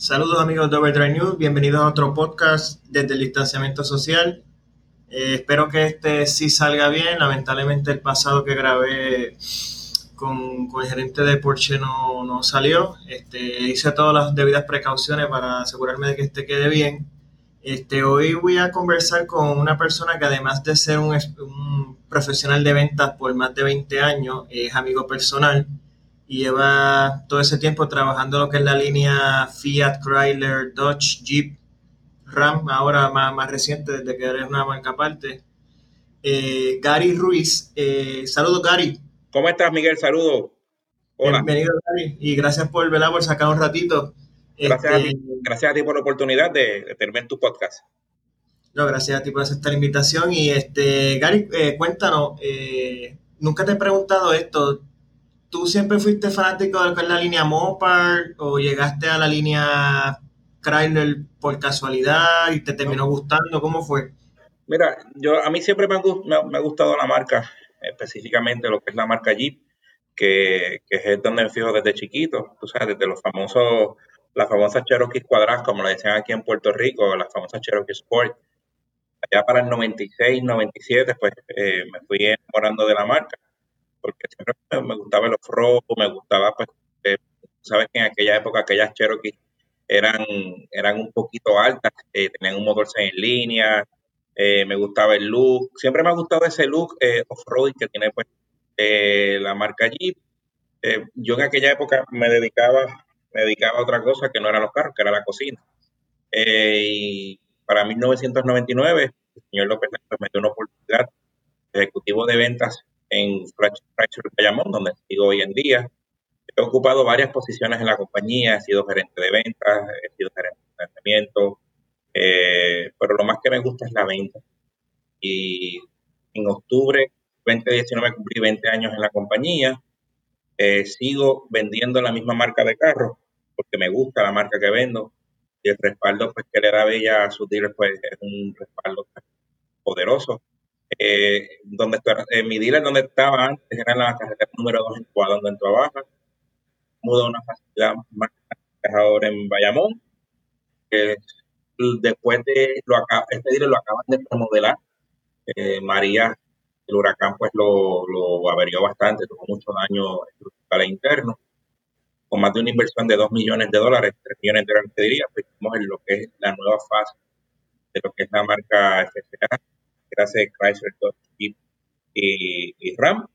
Saludos amigos de Overdrive News, bienvenidos a otro podcast desde el distanciamiento social. Eh, espero que este sí salga bien. Lamentablemente el pasado que grabé con, el gerente de Porsche no, no salió. Este, hice todas las debidas precauciones para asegurarme de que este quede bien. Este, hoy voy a conversar con una persona que además de ser un, un profesional de ventas por más de 20 años, es amigo personal y lleva todo ese tiempo trabajando lo que es la línea Fiat, Chrysler, Dodge, Jeep, Ram, ahora más, más reciente desde que eres una marca aparte. Eh, Gary Ruiz, eh, saludos Gary. ¿Cómo estás Miguel? Saludos. Hola. Bienvenido Gary y gracias por, velar por sacar un ratito. Gracias, a ti, este, gracias a ti por la oportunidad de, de tenerme en tu podcast. No, gracias a ti por aceptar la invitación. Y este, Gary, eh, cuéntanos, nunca te he preguntado esto, ¿Tú siempre fuiste fanático de la línea Mopar o llegaste a la línea Chrysler por casualidad y te terminó gustando? ¿Cómo fue? Mira, yo a mí siempre me ha, gustado la marca, específicamente lo que es la marca Jeep, que, es donde me fijo desde chiquito, tú sabes, desde los famosos, las famosas Cherokee cuadradas, como le decían aquí en Puerto Rico, las famosas Cherokee Sport. Allá para el 96, 97, pues eh, me fui enamorando de la marca porque siempre me gustaba el off-road, me gustaba, pues, eh, sabes que en aquella época aquellas Cherokee eran, eran un poquito altas, eh, tenían un motor en línea, eh, me gustaba el look, siempre me ha gustado ese look off-road que tiene pues la marca Jeep. yo en aquella época me dedicaba, me dedicaba a otra cosa que no eran los carros, que era la cocina. y para 1999, el señor López me dio una oportunidad ejecutivo de ventas en Fracture Bayamón, donde sigo hoy en día. He ocupado varias posiciones en la compañía, he sido gerente de ventas, he sido gerente de financiamiento, eh, pero lo más que me gusta es la venta. Y en octubre 2019 cumplí 20 años en la compañía. Eh, sigo vendiendo la misma marca de carros porque me gusta la marca que vendo y el respaldo pues, que le da Bella a sus dealers pues, es un respaldo poderoso eh, donde eh, mi dealer donde estaba antes era en la carretera número 2 en Cuadra, donde trabaja. Mudó a una facilidad más ahora en Bayamón. después de lo este dealer lo acaban de remodelar. Eh, María, el huracán, pues lo, lo averió bastante, tuvo mucho daño estructural e interno. Con más de una inversión de 2 millones de dólares, 3 millones de dólares, te diría, pues estamos en lo que es la nueva fase de lo que es la marca FCA gracias a Chrysler, Dodge, y, Ram.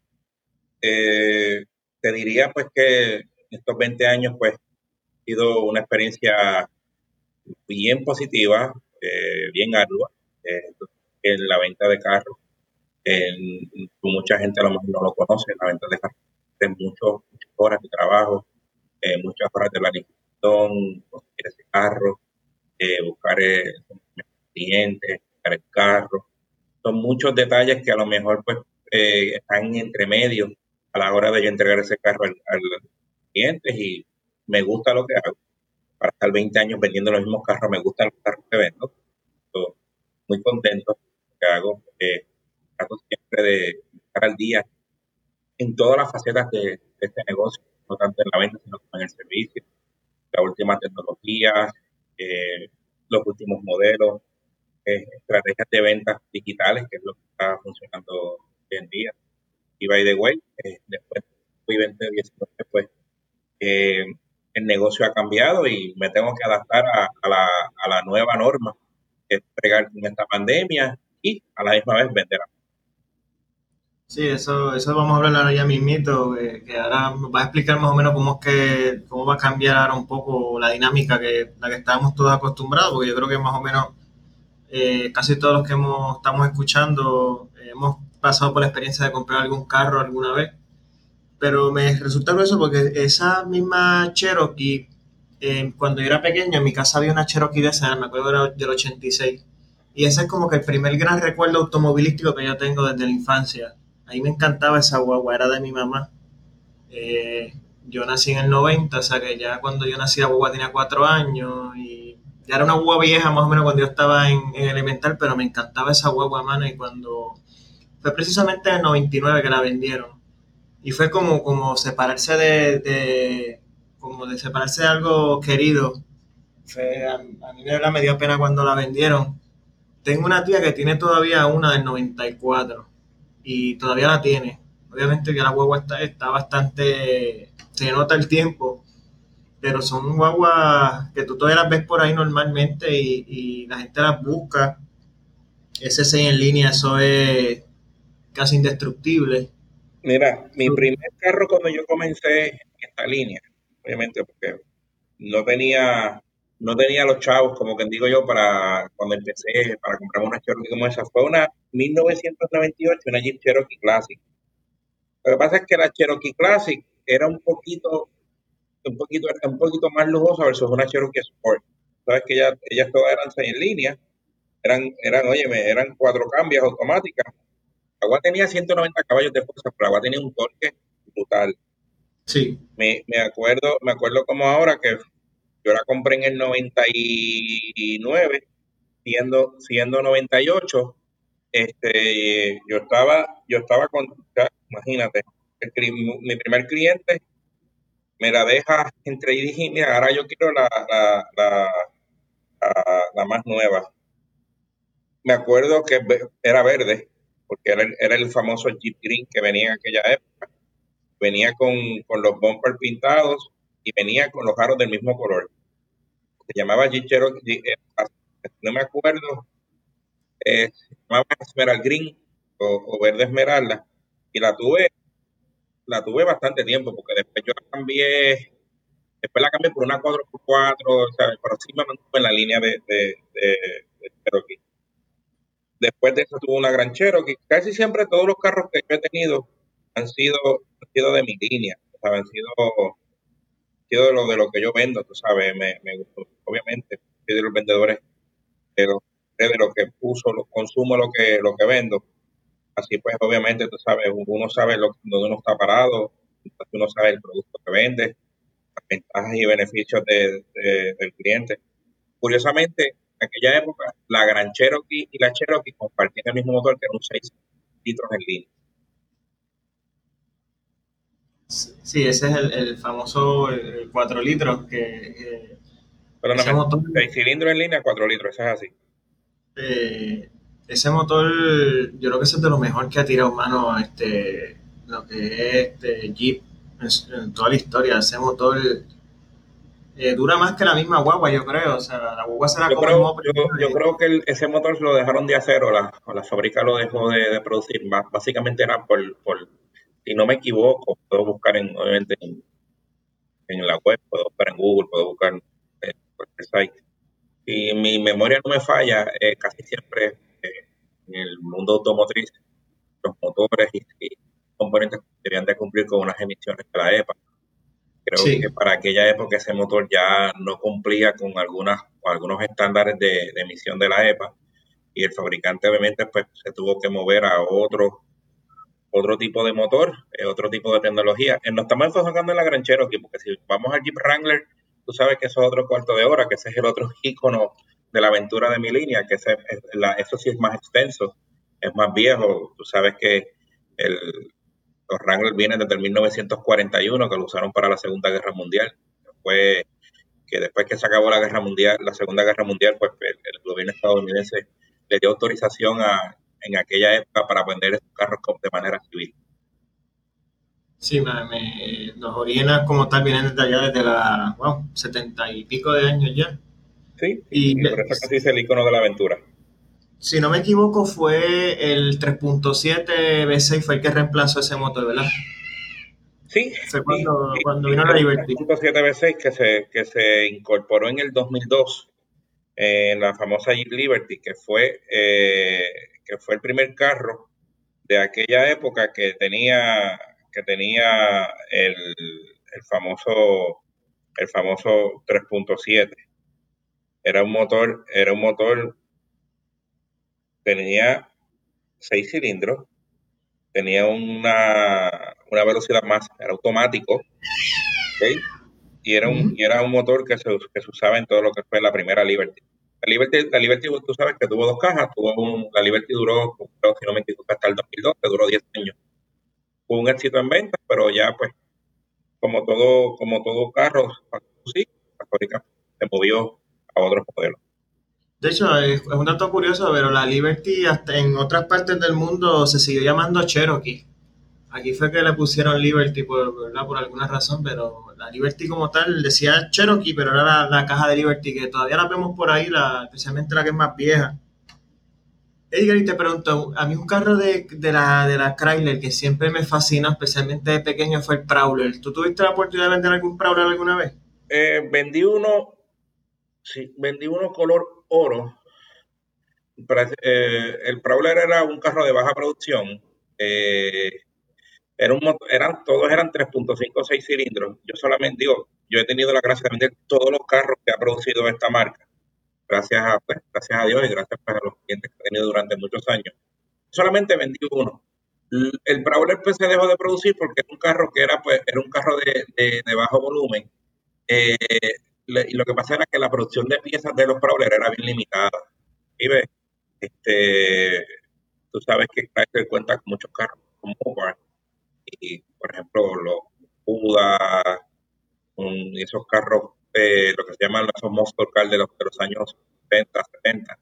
Eh, te diría pues que estos 20 años pues ha sido una experiencia bien positiva, eh, bien ardua eh, en la venta de carros. mucha gente a lo mejor no lo conoce, la venta de carros de muchas horas de trabajo, muchas horas de planificación, conseguir ese carro, buscar clientes, buscar el carro, son muchos detalles que a lo mejor pues eh, están entre medio a la hora de yo entregar ese carro al, cliente y me gusta lo que hago. Para estar 20 años vendiendo los mismos carros, me gustan los carros que vendo. Estoy muy contento lo que hago. Eh, trato siempre de estar al día en todas las facetas de, este negocio, no tanto en la venta, sino en el servicio, la última tecnología, eh, los últimos modelos, estrategias de ventas digitales, que es lo que está funcionando hoy en día. Y by the way, eh, después fui 2019, pues eh, el negocio ha cambiado y me tengo que adaptar a, la, a la, nueva norma, que es pegar con esta pandemia y a la misma vez vender. Sí, eso, eso vamos a hablar ahora ya mismito, que, que ahora va a explicar más o menos cómo es que, cómo va a cambiar ahora un poco la dinámica que la que estábamos todos acostumbrados, porque yo creo que más o menos eh, casi todos los que hemos, estamos escuchando eh, hemos pasado por la experiencia de comprar algún carro alguna vez. Pero me resulta curioso porque esa misma Cherokee, eh, cuando yo era pequeño, en mi casa había una Cherokee de esa, me acuerdo del 86. Y ese es como que el primer gran recuerdo automovilístico que yo tengo desde la infancia. Ahí me encantaba esa guagua, era de mi mamá. yo nací en el 90, o sea que ya cuando yo nací la guagua tenía cuatro años y ya era una guagua vieja más o menos cuando yo estaba en, elemental, pero me encantaba esa guagua, mano, y cuando fue precisamente en el 99 que la vendieron. Y fue como, como separarse de, como de separarse de algo querido a, mí me dio pena cuando la vendieron. Tengo una tía que tiene todavía una del 94 y todavía la tiene. Obviamente que la guagua está, está bastante, se nota el tiempo, pero son guaguas que tú todavía las ves por ahí normalmente y, la gente las busca. Ese 6 en línea, eso es casi indestructible. Mira, mi primer carro cuando yo comencé en esta línea, obviamente porque no tenía, no tenía los chavos, como que digo yo, para cuando empecé, para comprar una Cherokee como esa, fue una 1998, una Jeep Cherokee Classic. Lo que pasa es que la Cherokee Classic era un poquito un poquito, un poquito más lujosa versus una Cherokee Sport. Sabes que ellas, ellas todas eran seis en línea, eran, eran, oye, eran cuatro cambios automáticas. La agua tenía 190 caballos de fuerza, pero la agua tenía un torque brutal. Sí. Me, me acuerdo, me acuerdo como ahora que yo la compré en el 99, siendo, siendo 98, este, yo estaba, yo estaba con, imagínate, mi primer cliente me la deja entre y dije, ahora yo quiero la, la, la, más nueva. Me acuerdo que era verde, porque era el, era el famoso Jeep Green que venía en aquella época. Venía con, los bumpers pintados y venía con los aros del mismo color. Se llamaba Jeep eh, no me acuerdo, eh, se llamaba Esmeralda Green o Verde Esmeralda, y la tuve la tuve bastante tiempo, porque después yo la cambié, después la cambié por una 4x4, o sea, pero sí mantuve en la línea de, de, Cherokee. Después de eso tuve una gran Cherokee. Casi siempre todos los carros que yo he tenido han sido, han sido de mi línea, han sido, sido de lo, de lo que yo vendo, tú sabes, me, me gustó. Obviamente, soy de los vendedores de lo, de lo que uso, lo consumo lo que, lo que vendo Así pues, obviamente, tú sabes, uno sabe lo, dónde uno está parado, uno sabe el producto que vende, las ventajas y beneficios del cliente. Curiosamente, en aquella época, la Gran Cherokee y la Cherokee compartían el mismo motor que era un 6 litros en línea. Sí, ese es el, famoso 4 litros que... Pero no, 6 cilindros en línea, 4 litros, eso es así. Eh, ese motor, yo creo que ese es de lo mejor que ha tirado mano este, lo que es este Jeep en, toda la historia. Ese motor eh, dura más que la misma guagua, yo creo. O sea, la guagua se la yo creo, yo, creo que ese motor lo dejaron de hacer o la, la fábrica lo dejó de, producir. Básicamente era por, por, si no me equivoco, puedo buscar en, obviamente en, la web, puedo buscar en Google, puedo buscar en cualquier site. Y mi memoria no me falla, eh, casi siempre en el mundo automotriz, los motores y, componentes deberían de cumplir con unas emisiones de la EPA. Creo que para aquella época ese motor ya no cumplía con algunas algunos estándares de, emisión de la EPA y el fabricante obviamente pues se tuvo que mover a otro otro tipo de motor, eh, otro tipo de tecnología. Eh, nos estamos enfocando en la Gran Cherokee, porque si vamos al Jeep Wrangler, tú sabes que eso es otro cuarto de hora, que ese es el otro icono de la aventura de mi línea, que eso sí es más extenso, es más viejo. Tú sabes que el, los Wrangler vienen desde el 1941, que lo usaron para la Segunda Guerra Mundial. Fue que después que se acabó la Guerra Mundial, la Segunda Guerra Mundial, pues el, gobierno estadounidense le dio autorización a, en aquella época para vender esos carros de manera civil. Sí, los orígenes como tal vienen desde allá, desde la, wow, setenta y pico de años ya. Sí, y, por eso casi es el icono de la aventura. Si no me equivoco, fue el 3.7 V6 fue el que reemplazó ese motor, ¿verdad? Sí. Fue cuando, cuando vino la Liberty. El 3.7 V6 que se, que se incorporó en el 2002 en la famosa Jeep Liberty, que fue, eh, que fue el primer carro de aquella época que tenía, que tenía el, el famoso el famoso 3.7 era un motor, era un motor, tenía seis cilindros, tenía una, una velocidad más, era automático, y, era un, y era un motor que se, que se usaba en todo lo que fue la primera Liberty. La Liberty, la Liberty, tú sabes que tuvo dos cajas, tuvo un, la Liberty duró, si no me equivoco, hasta el 2002, que duró 10 años. Un éxito en ventas, pero ya pues, como todo, como todo carro, sí, la fábrica se movió a otros modelos. De hecho, es, un dato curioso, pero la Liberty hasta en otras partes del mundo se siguió llamando Cherokee. Aquí fue que le pusieron Liberty por, alguna razón, pero la Liberty como tal decía Cherokee, pero era la, caja de Liberty que todavía la vemos por ahí, la, especialmente la que es más vieja. Edgar, y te pregunto, a mí un carro de, la, de la Chrysler que siempre me fascina, especialmente de pequeño, fue el Prowler. ¿Tú tuviste la oportunidad de vender algún Prowler alguna vez? Eh, vendí uno, sí, vendí uno color oro. Eh, el Prowler era un carro de baja producción. Eh, era un, eran, todos eran 3.5 o 6 cilindros. Yo solamente digo, yo he tenido la gracia de vender todos los carros que ha producido esta marca. Gracias a, pues, gracias a Dios y gracias pues, a los clientes que he tenido durante muchos años. Solamente vendí uno. El Prowler pues, se dejó de producir porque era un carro que era, pues, era un carro de, de, bajo volumen. Eh, y lo que pasa era que la producción de piezas de los Prowler era bien limitada. Y ve, este, tú sabes que Chrysler cuenta con muchos carros como Mopar y, por ejemplo, los Buda, esos carros, eh, lo que se llaman los monster cars de los, de los años 70, 70,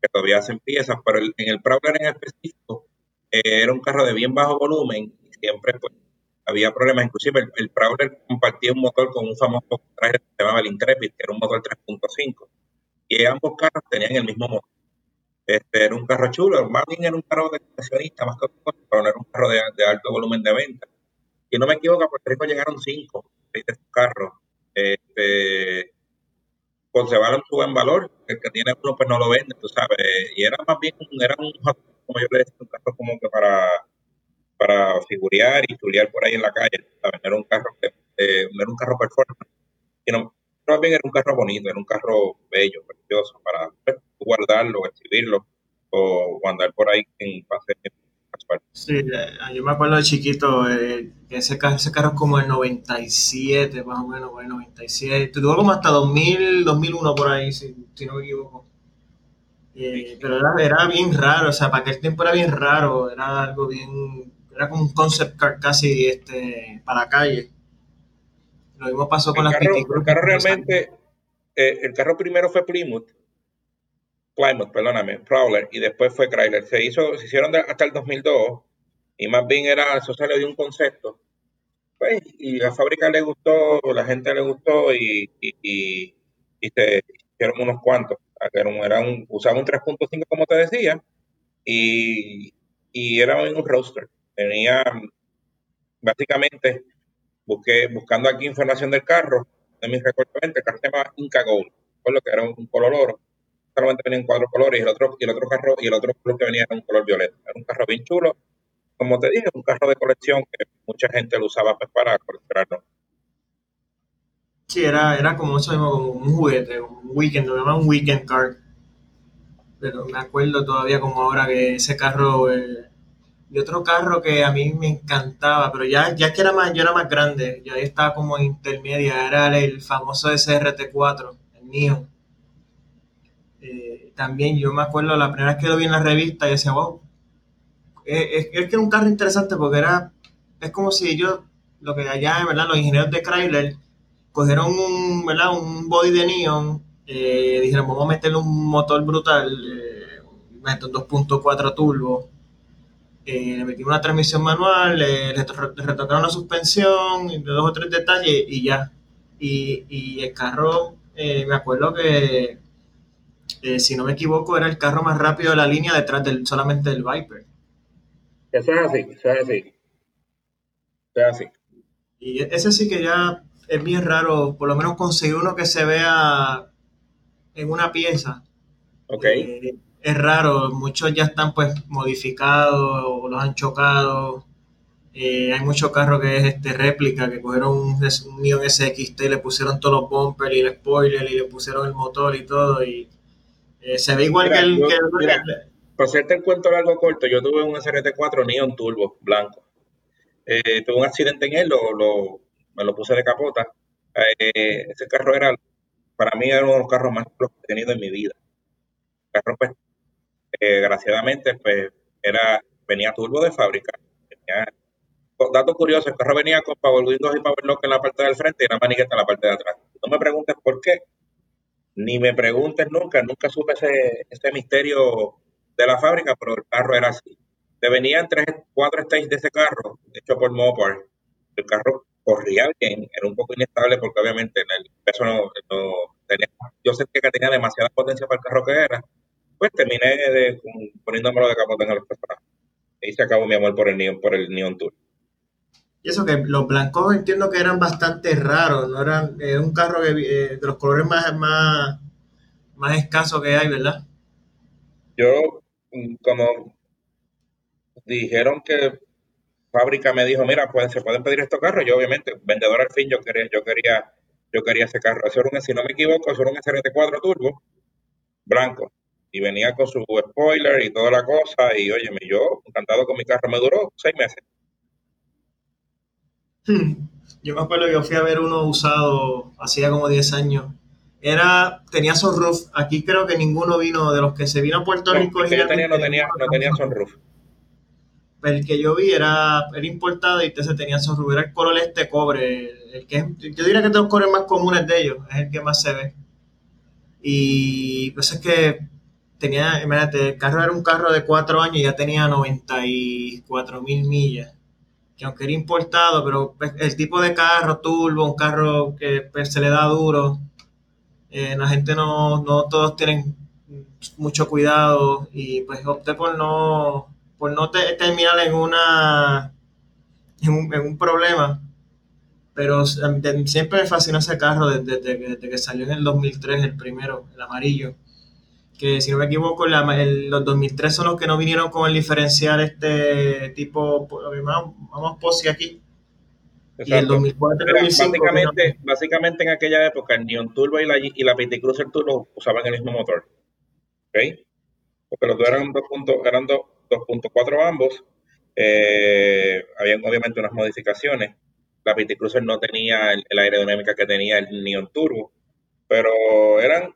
que todavía hacen piezas, pero en el Prowler en específico eh, era un carro de bien bajo volumen y siempre pues, había problemas. Inclusive el, el, Prowler compartía un motor con un famoso traje que se llamaba el Intrepid, que era un motor 3.5. Y ambos carros tenían el mismo motor. Este, era un carro chulo, más bien era un carro de coleccionista, más que pero no era un carro de, alto volumen de venta. Y no me equivoco, a Puerto Rico llegaron cinco de estos carros. Este, conservaron su buen valor, el que tiene uno pues no lo vende, tú sabes. Y era más bien, era un, como yo le decía, un carro como que para para figurear y chulear por ahí en la calle. ¿sabes? Era un carro, eh, no era un carro performance, sino más bien era un carro bonito, era un carro bello, precioso, para pues, guardarlo, exhibirlo o andar por ahí en Sí, eh, yo me acuerdo de chiquito, eh, que ese carro, ese carro es como el 97, más o menos, el 97. Tuvo como hasta 2000, 2001 por ahí, si, si no me equivoco. pero era, era, bien raro, o sea, para aquel tiempo era bien raro, era algo bien era como un concept car casi este, para calle. Lo mismo pasó con el las carro, El carro realmente, eh, el carro primero fue Plymouth, Plymouth, perdóname, Prowler, y después fue Chrysler. Se hizo, se hicieron hasta el 2002, y más bien era, eso salió de un concepto. Pues, y la fábrica le gustó, la gente le gustó, y, y, se hicieron unos cuantos. Era un, usaban un 3.5, como te decía, y, era un roadster tenía, básicamente, busqué, buscando aquí información del carro, de mis recuerdos, el carro se llama Inca Gold, por lo que era un, color oro, solamente venía en cuatro colores, y el otro, y el otro carro, y el otro color que venía era un color violeta. Era un carro bien chulo, como te dije, un carro de colección que mucha gente lo usaba pues, para coleccionarlo. Sí, era, era como eso mismo, como un juguete, un weekend, lo llamaban weekend car. Pero me acuerdo todavía como ahora que ese carro eh, y otro carro que a mí me encantaba, pero ya, ya que era más, yo era más grande, ya estaba como intermedia, era el famoso SRT4, el mío. Eh, también yo me acuerdo la primera vez que lo vi en la revista y decía, wow, es, que era un carro interesante porque era, es como si yo, lo que allá, ¿verdad? Los ingenieros de Chrysler cogieron un, ¿verdad? Un body de neon, eh, dijeron, vamos a meterle un motor brutal, eh, un 2.4 turbo, eh, le metimos una transmisión manual, le, retocaron la suspensión, dos o tres detalles y ya. Y, el carro, eh, me acuerdo que, eh, si no me equivoco, era el carro más rápido de la línea detrás del solamente del Viper. Eso es así, eso es así. Eso es así. Y ese sí que ya es bien raro, por lo menos conseguir uno que se vea en una pieza. Ok es raro, muchos ya están pues modificados o los han chocado. Eh, hay muchos carros que es este réplica, que cogieron un, un Neon SXT y le pusieron todos los bumpers y el spoiler y le pusieron el motor y todo y eh, se ve igual que el... que mira, para hacerte el cuento largo corto, yo tuve un SRT4 Neon Turbo blanco. Eh, tuve un accidente en él, lo, me lo puse de capota. ese carro era, para mí, era uno de los carros más que he tenido en mi vida. El carro pues, desgraciadamente, pues era, venía turbo de fábrica. dato curioso, el carro venía con Power Windows y Power Lock en la parte del frente y una manigueta en la parte de atrás. No me preguntes por qué, Ni me preguntes nunca, nunca supe ese, ese misterio de la fábrica, pero el carro era así. Te venían tres, cuatro stages de ese carro, hecho por Mopar. El carro corría bien, era un poco inestable porque obviamente el peso no, tenía, yo sentía que tenía demasiada potencia para el carro que era. Pues terminé de, poniéndomelo de capote en los. Y se acabó mi amor por el Neon, por el Neon Tour. Y eso que los blancos entiendo que eran bastante raros, no eran, un carro que, eh, de los colores más, más, más escasos que hay, ¿verdad? Yo, mm, como dijeron que fábrica me dijo, mira, pues se pueden pedir estos carros, yo obviamente, vendedor al fin, yo quería, yo quería, yo quería ese carro. Eso era un, si no me equivoco, eso era un SRT4 turbo, blanco. Y venía con su spoiler y toda la cosa, y oye, yo encantado con mi carro, me duró seis meses. Yo me acuerdo que yo fui a ver uno usado hacía como 10 años. Era, tenía sunroof. Aquí creo que ninguno vino de los que se vino a Puerto Rico. no tenía, no tenía, no tenía sunroof. El que yo vi era, era importado y entonces tenía sunroof. Era el color este cobre. El que yo diría que es de los colores más comunes de ellos. Es el que más se ve. Y pues es que tenía, imagínate, el carro era un carro de 4 años y ya tenía 94 mil millas que aunque era importado, pero pues, el tipo de carro turbo, un carro que pues, se le da duro, eh, la gente no, no todos tienen mucho cuidado y pues opté por no, por no terminar en una en un, problema. Pero siempre me fascinó ese carro desde, desde que salió en el 2003, el primero, el amarillo que si no me equivoco, los 2003 son los que no vinieron con el diferencial este tipo, vamos posi aquí. Y el 2004 básicamente, básicamente en aquella época el Neon Turbo y la, y la PT Cruiser Turbo usaban el mismo motor. ¿Ok? Porque los dos eran 2.4 ambos. Eh, habían obviamente unas modificaciones. La PT Cruiser no tenía el, el aerodinámica que tenía el Neon Turbo, pero eran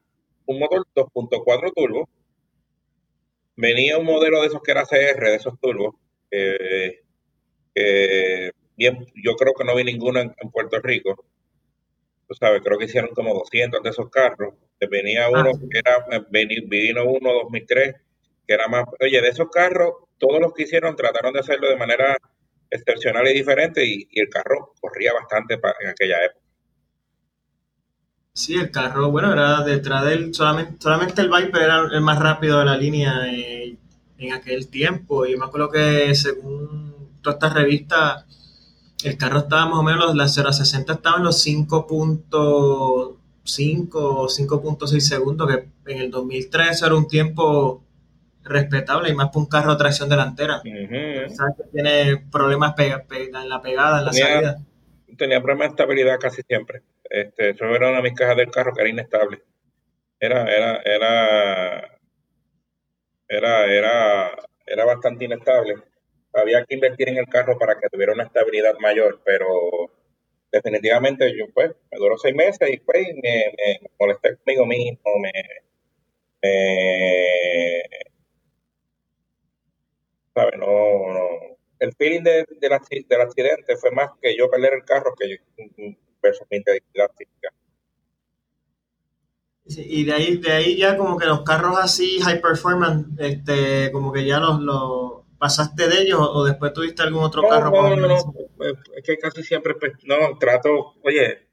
un motor 2.4 turbo. Venía un modelo de esos que era CR, de esos turbos, que bien, yo creo que no vi ninguno en, Puerto Rico. Tú sabes, creo que hicieron como 200 de esos carros. Venía ah, uno que era, vino uno 2003, que era más, oye, de esos carros, todos los que hicieron trataron de hacerlo de manera excepcional y diferente y, y el carro corría bastante en aquella época. Sí, el carro, bueno, era detrás de él, solamente, solamente el Viper era el más rápido de la línea eh, en aquel tiempo. Y me acuerdo que según todas estas revistas, el carro estaba más o menos, la 0 a 60 estaba en los 5.5 o 5.6 segundos, que en el 2003 era un tiempo respetable y más para un carro de tracción delantera. tiene problemas en la pegada, en la salida. Tenía problemas de estabilidad casi siempre. Este, eso era una de mis cajas del carro que era inestable. Era, era, era, era, era, era bastante inestable. Había que invertir en el carro para que tuviera una estabilidad mayor, pero definitivamente yo pues me duró seis meses y pues me, molesté conmigo mismo, me, ¿sabe? No, no. El feeling de, del accidente fue más que yo perder el carro que versus mi integridad física. y de ahí, de ahí ya como que los carros así, high performance, este, como que ya los, los pasaste de ellos o después tuviste algún otro carro. No, no, no, es que casi siempre, pues, no, trato, oye,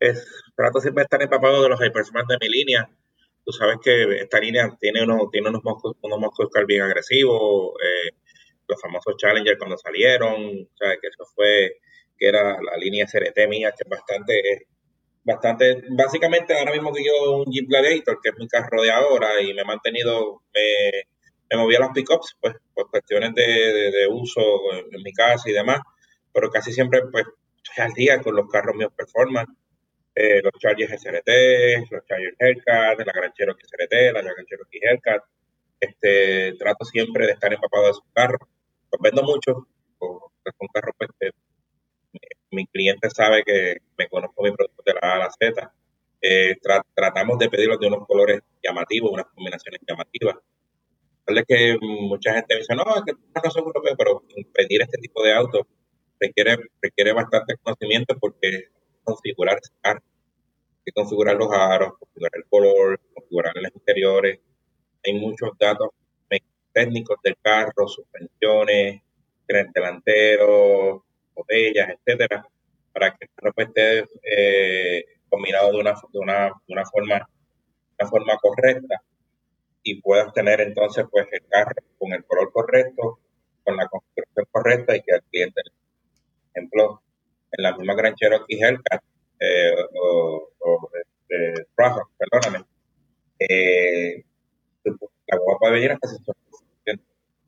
es, trato siempre de estar empapado de los high performance de mi línea. Tú sabes que esta línea tiene unos, tiene unos moscos, unos moscos bien agresivos, eh, los famosos Challenger cuando salieron, o sea, que eso fue que era la línea SRT mía, que es bastante, bastante, básicamente ahora mismo que yo un Jeep Gladiator, que es mi carro de ahora, y me he mantenido, me, me moví a las pickups, pues, por cuestiones de, uso en, mi casa y demás, pero casi siempre, pues, estoy al día con los carros míos performance, eh, los Chargers SRT, los Chargers Hellcat, la Gran Cherokee SRT, la Gran Cherokee Hellcat, este, trato siempre de estar empapado de esos carros, vendo mucho, con carros pues, mi cliente sabe que me conozco mi producto de la A a la Z. Eh, tratamos de pedirlos de unos colores llamativos, unas combinaciones llamativas. Tal que mucha gente me dice, no, es que no soy europeo, pero pedir este tipo de autos requiere, requiere bastante conocimiento porque configurar ese carro. que configurar los aros, configurar el color, configurar los interiores. Hay muchos datos técnicos del carro, suspensiones, tren delantero, botellas, etcétera, para que el carro esté eh, combinado de una, de una, de una forma una forma correcta y puedas tener entonces pues el carro con el color correcto, con la configuración correcta y que el cliente, por ejemplo, en la misma Gran Cherokee Hellcat eh, o, o este, perdóname, eh, la guapa puede venir hasta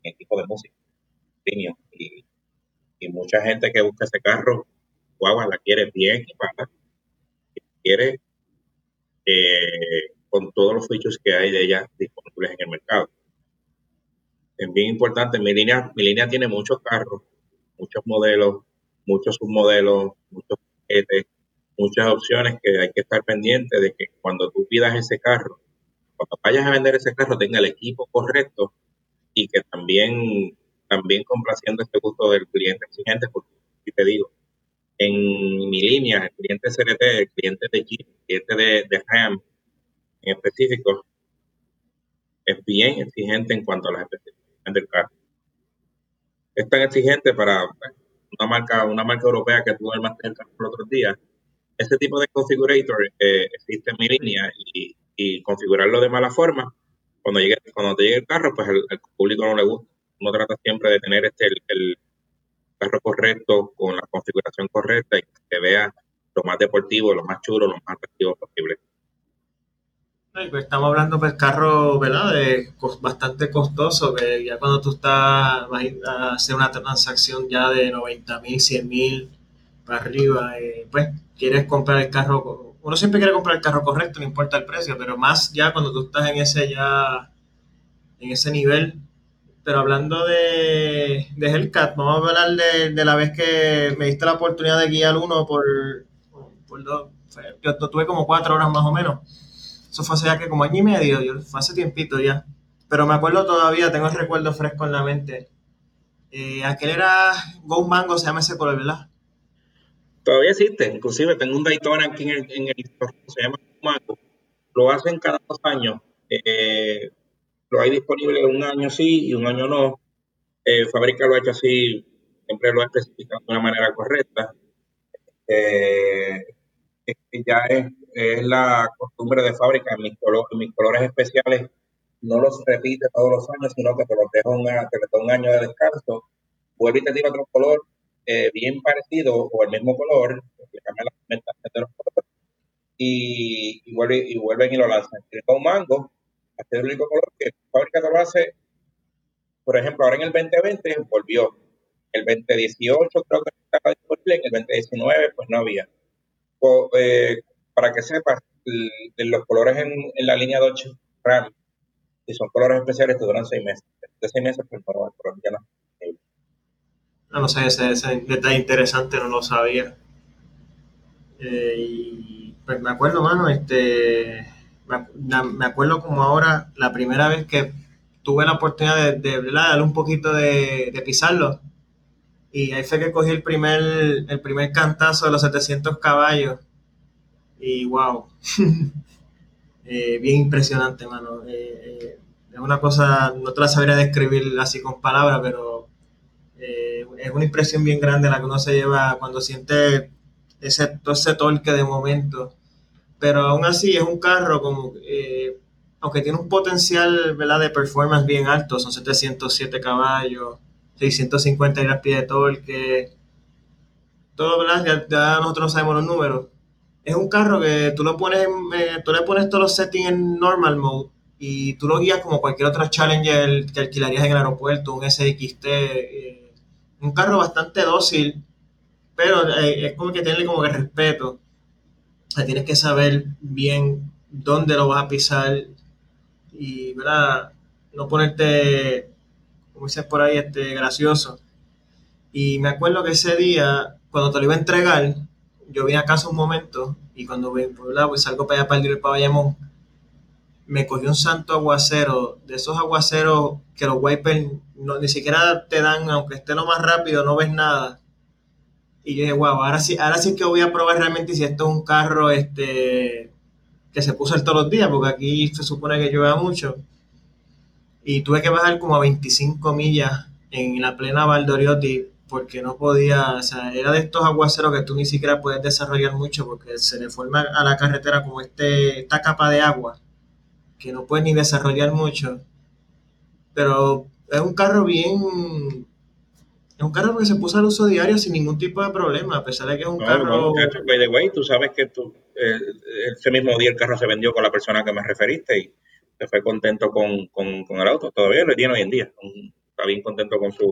en equipo de música, y, y mucha gente que busca ese carro, guagua la quiere bien equipada, quiere eh, con todos los features que hay de ella disponibles en el mercado. Es bien importante, mi línea, mi línea tiene muchos carros, muchos modelos, muchos submodelos, muchos paquetes, muchas opciones que hay que estar pendiente de que cuando tú pidas ese carro, cuando vayas a vender ese carro tenga el equipo correcto y que también, también complaciendo este gusto del cliente exigente, porque si te digo, en mi línea, el cliente CRT, el cliente de Jeep, el cliente de, de Ram, en específico es bien exigente en cuanto a las especificaciones del carro. Es tan exigente para una marca, una marca europea que tuvo el más el carro el otro día. Ese tipo de configurator eh, existe en mi línea y, configurarlo de mala forma, cuando llegue, cuando te llegue el carro, pues al, público no le gusta. Uno trata siempre de tener este el, carro correcto, con la configuración correcta y que vea lo más deportivo, lo más chulo, lo más atractivo posible. Pues, estamos hablando del carro, ¿verdad? De bastante costoso, que ya cuando tú estás a hacer una transacción ya de 90 mil, 100 mil para arriba, eh, pues quieres comprar el carro, uno siempre quiere comprar el carro correcto, no importa el precio, pero más ya cuando tú estás en ese ya, en ese nivel. Pero hablando de, de Hellcat, vamos a hablar de, la vez que me diste la oportunidad de guiar uno por, por dos, yo tuve como cuatro horas más o menos eso fue hace ya que como año y medio, yo, fue hace tiempito ya. Pero me acuerdo todavía, tengo el recuerdo fresco en la mente. Eh, aquel era Go Mango, se llama ese color, ¿verdad? Todavía existe, inclusive tengo un Daytona aquí en el, en el se llama Mango. Lo hacen cada dos años. Eh, lo hay disponible un año sí y un año no. Eh, fábrica lo ha hecho así, siempre lo ha especificado de una manera correcta. Eh, ya es es la costumbre de fábrica mis, mis colores especiales no los repite todos los años, sino que te los deja un, un año de descanso, vuelve y te tira otro color eh, bien parecido o el mismo color, cambia la pigmentación de los colores, y, y, vuelve, y vuelven y lo lanzan. con un mango, este es el único color que la fábrica te lo hace, por ejemplo, ahora en el 2020 volvió, el 2018 creo que estaba disponible, en el 2019 pues no había. eh, para que sepas, los colores en, la línea 8 RAM, si son colores especiales, te duran seis meses. De seis meses, pues no, el color ya no. No, sé, ese, ese, detalle interesante no lo sabía. Eh, y pues me acuerdo, mano, este, me, acuerdo como ahora, la primera vez que tuve la oportunidad de, darle un poquito de, pisarlo. Y ahí fue que cogí el primer, el primer cantazo de los 700 caballos y wow, eh, bien impresionante, mano. Eh, es una cosa, no te la sabría describir así con palabras, pero es una impresión bien grande la que uno se lleva cuando siente ese, todo ese torque de momento. Pero aún así es un carro como, aunque tiene un potencial ¿verdad? de performance bien alto, son 707 caballos, 650 las pie de torque, todo, ¿verdad? Ya, ya nosotros sabemos los números es un carro que tú lo pones, eh, tú le pones todos los settings en normal mode y tú lo guías como cualquier otro Challenger que alquilarías en el aeropuerto, un SXT, eh, un carro bastante dócil, pero eh, es como que tiene como que respeto. tienes que saber bien dónde lo vas a pisar y, ¿verdad? No ponerte, como dices por ahí, este, gracioso. Y me acuerdo que ese día, cuando te lo iba a entregar, yo vine a casa un momento y cuando pues salgo para allá para el para me cogió un santo aguacero, de esos aguaceros que los wipers ni siquiera te dan, aunque esté lo más rápido, no ves nada. Y yo dije, wow, ahora sí, ahora sí que voy a probar realmente si esto es un carro este, que se puso el todos los días, porque aquí se supone que llueve mucho. Y tuve que bajar como a 25 millas en la plena Valdoriotti porque no podía, o sea, era de estos aguaceros que tú ni siquiera puedes desarrollar mucho porque se le forma a la carretera como este, esta capa de agua que no puedes ni desarrollar mucho. Pero es un carro bien, es un carro que se puso al uso diario sin ningún tipo de problema, a pesar de que es un carro... No, by the way, tú sabes que tú, ese mismo día el carro se vendió con la persona que me referiste y se fue contento con, con, con el auto. Todavía lo tiene hoy en día. Está bien contento con su,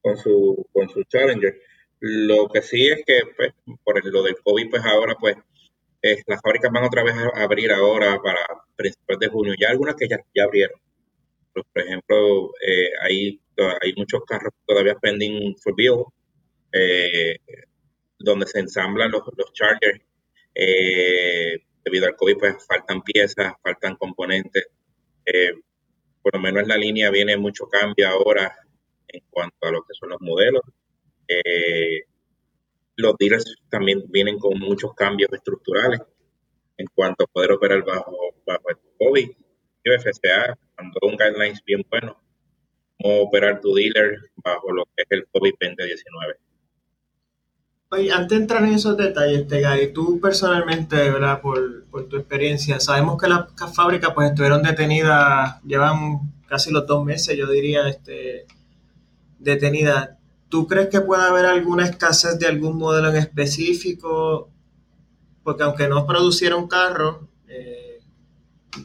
con su, con su Challenger. Lo que sí es que, pues, por lo del COVID, pues ahora, pues, las fábricas van otra vez a abrir ahora para principios de junio. Ya algunas que ya, ya abrieron. Por ejemplo, eh, hay, muchos carros todavía pending for build, eh, donde se ensamblan los, los Chargers. Eh, debido al COVID, pues faltan piezas, faltan componentes. por lo menos en la línea viene mucho cambio ahora en cuanto a lo que son los modelos. Eh, los dealers también vienen con muchos cambios estructurales en cuanto a poder operar bajo, bajo el COVID. FCA mandó un guidelines bien bueno cómo operar tu dealer bajo lo que es el COVID-2019. Oye, antes de entrar en esos detalles, Gary, tú personalmente, ¿verdad? Por, por, tu experiencia, sabemos que las fábricas pues estuvieron detenidas, llevan casi los dos meses, yo diría, este, detenida, ¿tú crees que puede haber alguna escasez de algún modelo en específico? Porque aunque no producieron carro, eh,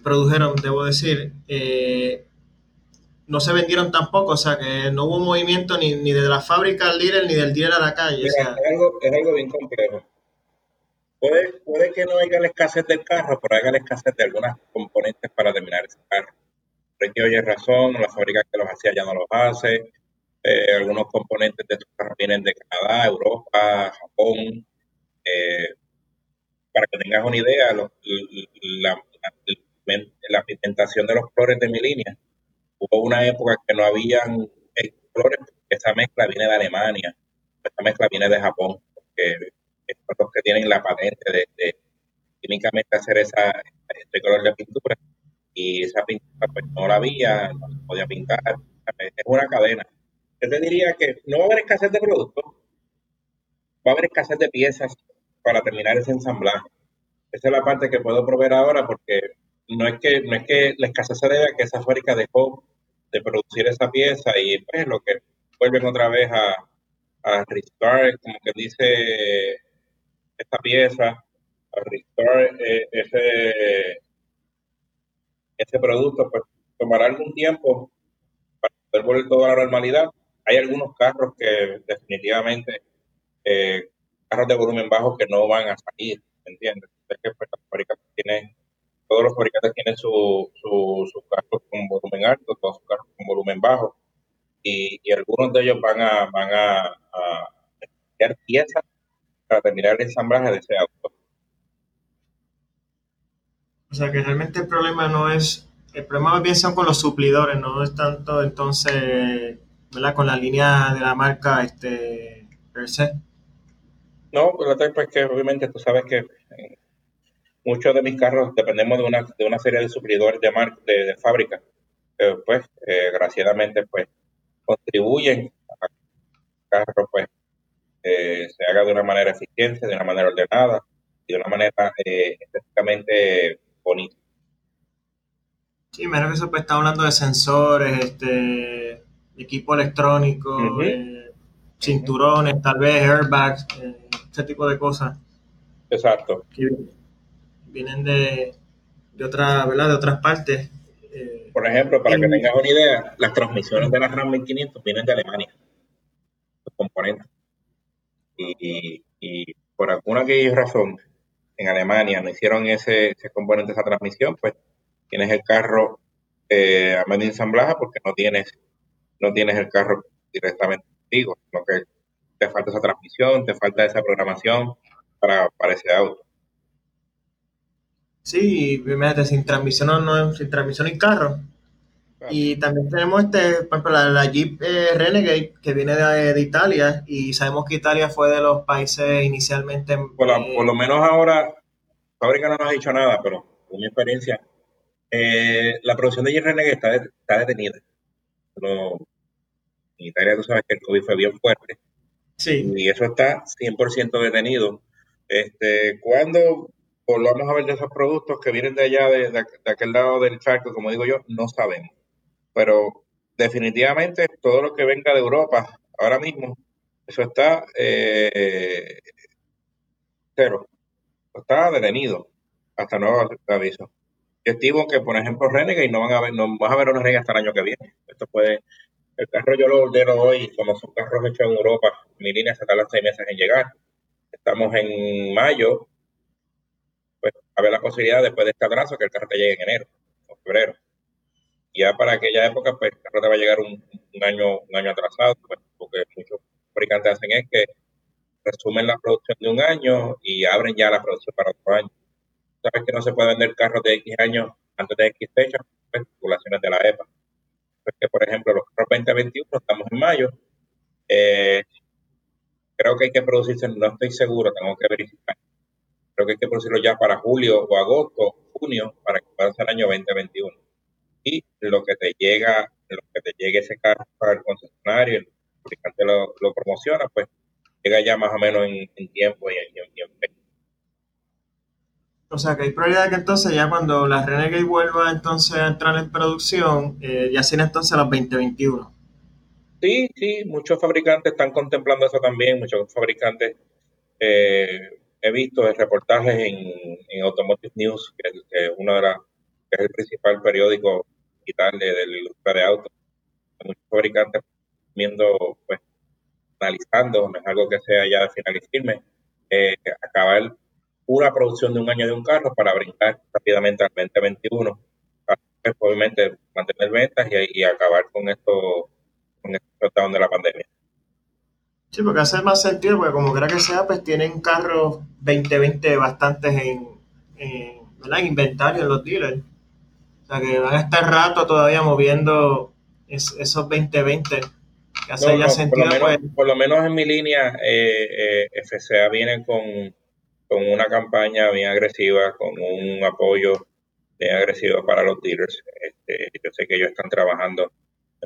produjeron, debo decir, eh, no se vendieron tampoco, o sea que no hubo movimiento ni, de la fábrica al líder ni del dealer a la calle. es, algo, bien complejo. Puede, que no haya la escasez del carro, pero haya la escasez de algunas componentes para terminar ese carro. que oye razón, la fábrica que los hacía ya no los hace, eh, algunos componentes de estos carros vienen de Canadá, Europa, Japón. Eh, para que tengas una idea, la, la, pigmentación de los flores de mi línea, hubo una época que no habían flores, esa mezcla viene de Alemania, esa mezcla viene de Japón, porque son los que tienen la patente de, químicamente hacer esa, este color de pintura, y esa pintura pues no la había, no se podía pintar, es una cadena yo te diría que no va a haber escasez de productos, va a haber escasez de piezas para terminar ese ensamblaje. Esa es la parte que puedo proveer ahora porque no es que, no es que la escasez se debe a que esa fábrica dejó de producir esa pieza y pues lo que vuelven otra vez a, a como que dice esta pieza, a restart eh, ese, ese producto, pues tomará algún tiempo para poder volver todo a la normalidad hay algunos carros que definitivamente, eh, carros de volumen bajo que no van a salir, ¿me entiendes? Es que pues, todos los fabricantes tienen sus su, carros con volumen alto, todos sus carros con volumen bajo, y, algunos de ellos van a, van a, a piezas para terminar el ensamblaje de ese auto. O sea que realmente el problema no es, el problema más bien son con los suplidores, no es tanto entonces ¿verdad? Con la línea de la marca este, per se. No, pues, pues que obviamente tú sabes que eh, muchos de mis carros dependemos de una, de una serie de suplidores de, marca, de, fábrica. pues, eh, graciadamente, pues, contribuyen a que el carro, pues, eh, se haga de una manera eficiente, de una manera ordenada y de una manera estéticamente bonita. Sí, menos que eso pues está hablando de sensores, este, equipo electrónico, eh, cinturones, tal vez airbags, eh, ese tipo de cosas. Exacto. vienen de, de, otra, ¿verdad? de otras partes. Eh, por ejemplo, para que tengas una idea, las transmisiones de la RAM 1500 vienen de Alemania, los componentes. Y, y, por alguna que razón, en Alemania no hicieron ese, ese componente, esa transmisión, pues tienes el carro eh, a medio ensamblaje porque no tienes no tienes el carro directamente contigo, sino que te falta esa transmisión, te falta esa programación para, para ese auto. Sí, fíjate, sin transmisión no, sin transmisión y carro. Y también tenemos este, por ejemplo, la, Jeep eh, Renegade que viene de, Italia y sabemos que Italia fue de los países inicialmente. Por, por lo menos ahora, fábrica no nos ha dicho nada, pero mi experiencia, eh, la producción de Renegade está, está detenida. En Italia tú sabes que el COVID fue bien fuerte. Sí. Y eso está 100% detenido. Este, cuando volvamos a ver de esos productos que vienen de allá, de, de, aquel lado del charco, como digo yo, no sabemos. Pero definitivamente todo lo que venga de Europa ahora mismo, eso está eh, cero. Está detenido hasta nuevo aviso. Yo estimo que, por ejemplo, Renegade no van a ver, no vas a ver una Renegade hasta el año que viene. Esto puede, el carro yo lo ordeno hoy, como son carros hechos en Europa, mi línea se tarda seis meses en llegar. Estamos en mayo, pues a ver la posibilidad después de este atraso que el carro te llegue en enero o febrero. Ya para aquella época, pues el carro te va a llegar un, año un año atrasado, pues, porque muchos fabricantes hacen es que resumen la producción de un año y abren ya la producción para otro año. Sabes que no se puede vender carros de X años antes de X fecha, pues, regulaciones de la EPA. Porque, por ejemplo, los carros 2021, estamos en mayo, eh, creo que hay que producirse, no estoy seguro, tengo que verificar. Creo que hay que producirlo ya para julio o agosto, junio, para que pueda ser el año 2021. Y lo que te llega, lo que te llegue ese carro el concesionario, el fabricante lo, promociona, pues llega ya más o menos en, tiempo y en, O sea que hay probabilidad de que entonces ya cuando la Renegade vuelva entonces a entrar en producción, eh, ya será entonces los 2021. Sí, sí, muchos fabricantes están contemplando eso también, muchos fabricantes eh, he visto reportajes en, Automotive News, que, es uno de que es el principal periódico digital de, la industria de autos. Muchos fabricantes viendo, pues, analizando, no es algo que sea ya de final eh, acabar una producción de un año de un carro para brincar rápidamente al 2021, para, pues, obviamente mantener ventas y, y acabar con esto en el shutdown de la pandemia. Sí, porque hace más sentido, porque como quiera que sea, pues tienen carros 2020 bastantes en, en, inventario en los dealers. O sea, que van a estar rato todavía moviendo esos 2020. Que hace ya sentido, por lo, menos, pues. por lo menos en mi línea, eh, eh, FCA viene con, con una campaña bien agresiva, con un apoyo bien agresivo para los dealers. Este, yo sé que ellos están trabajando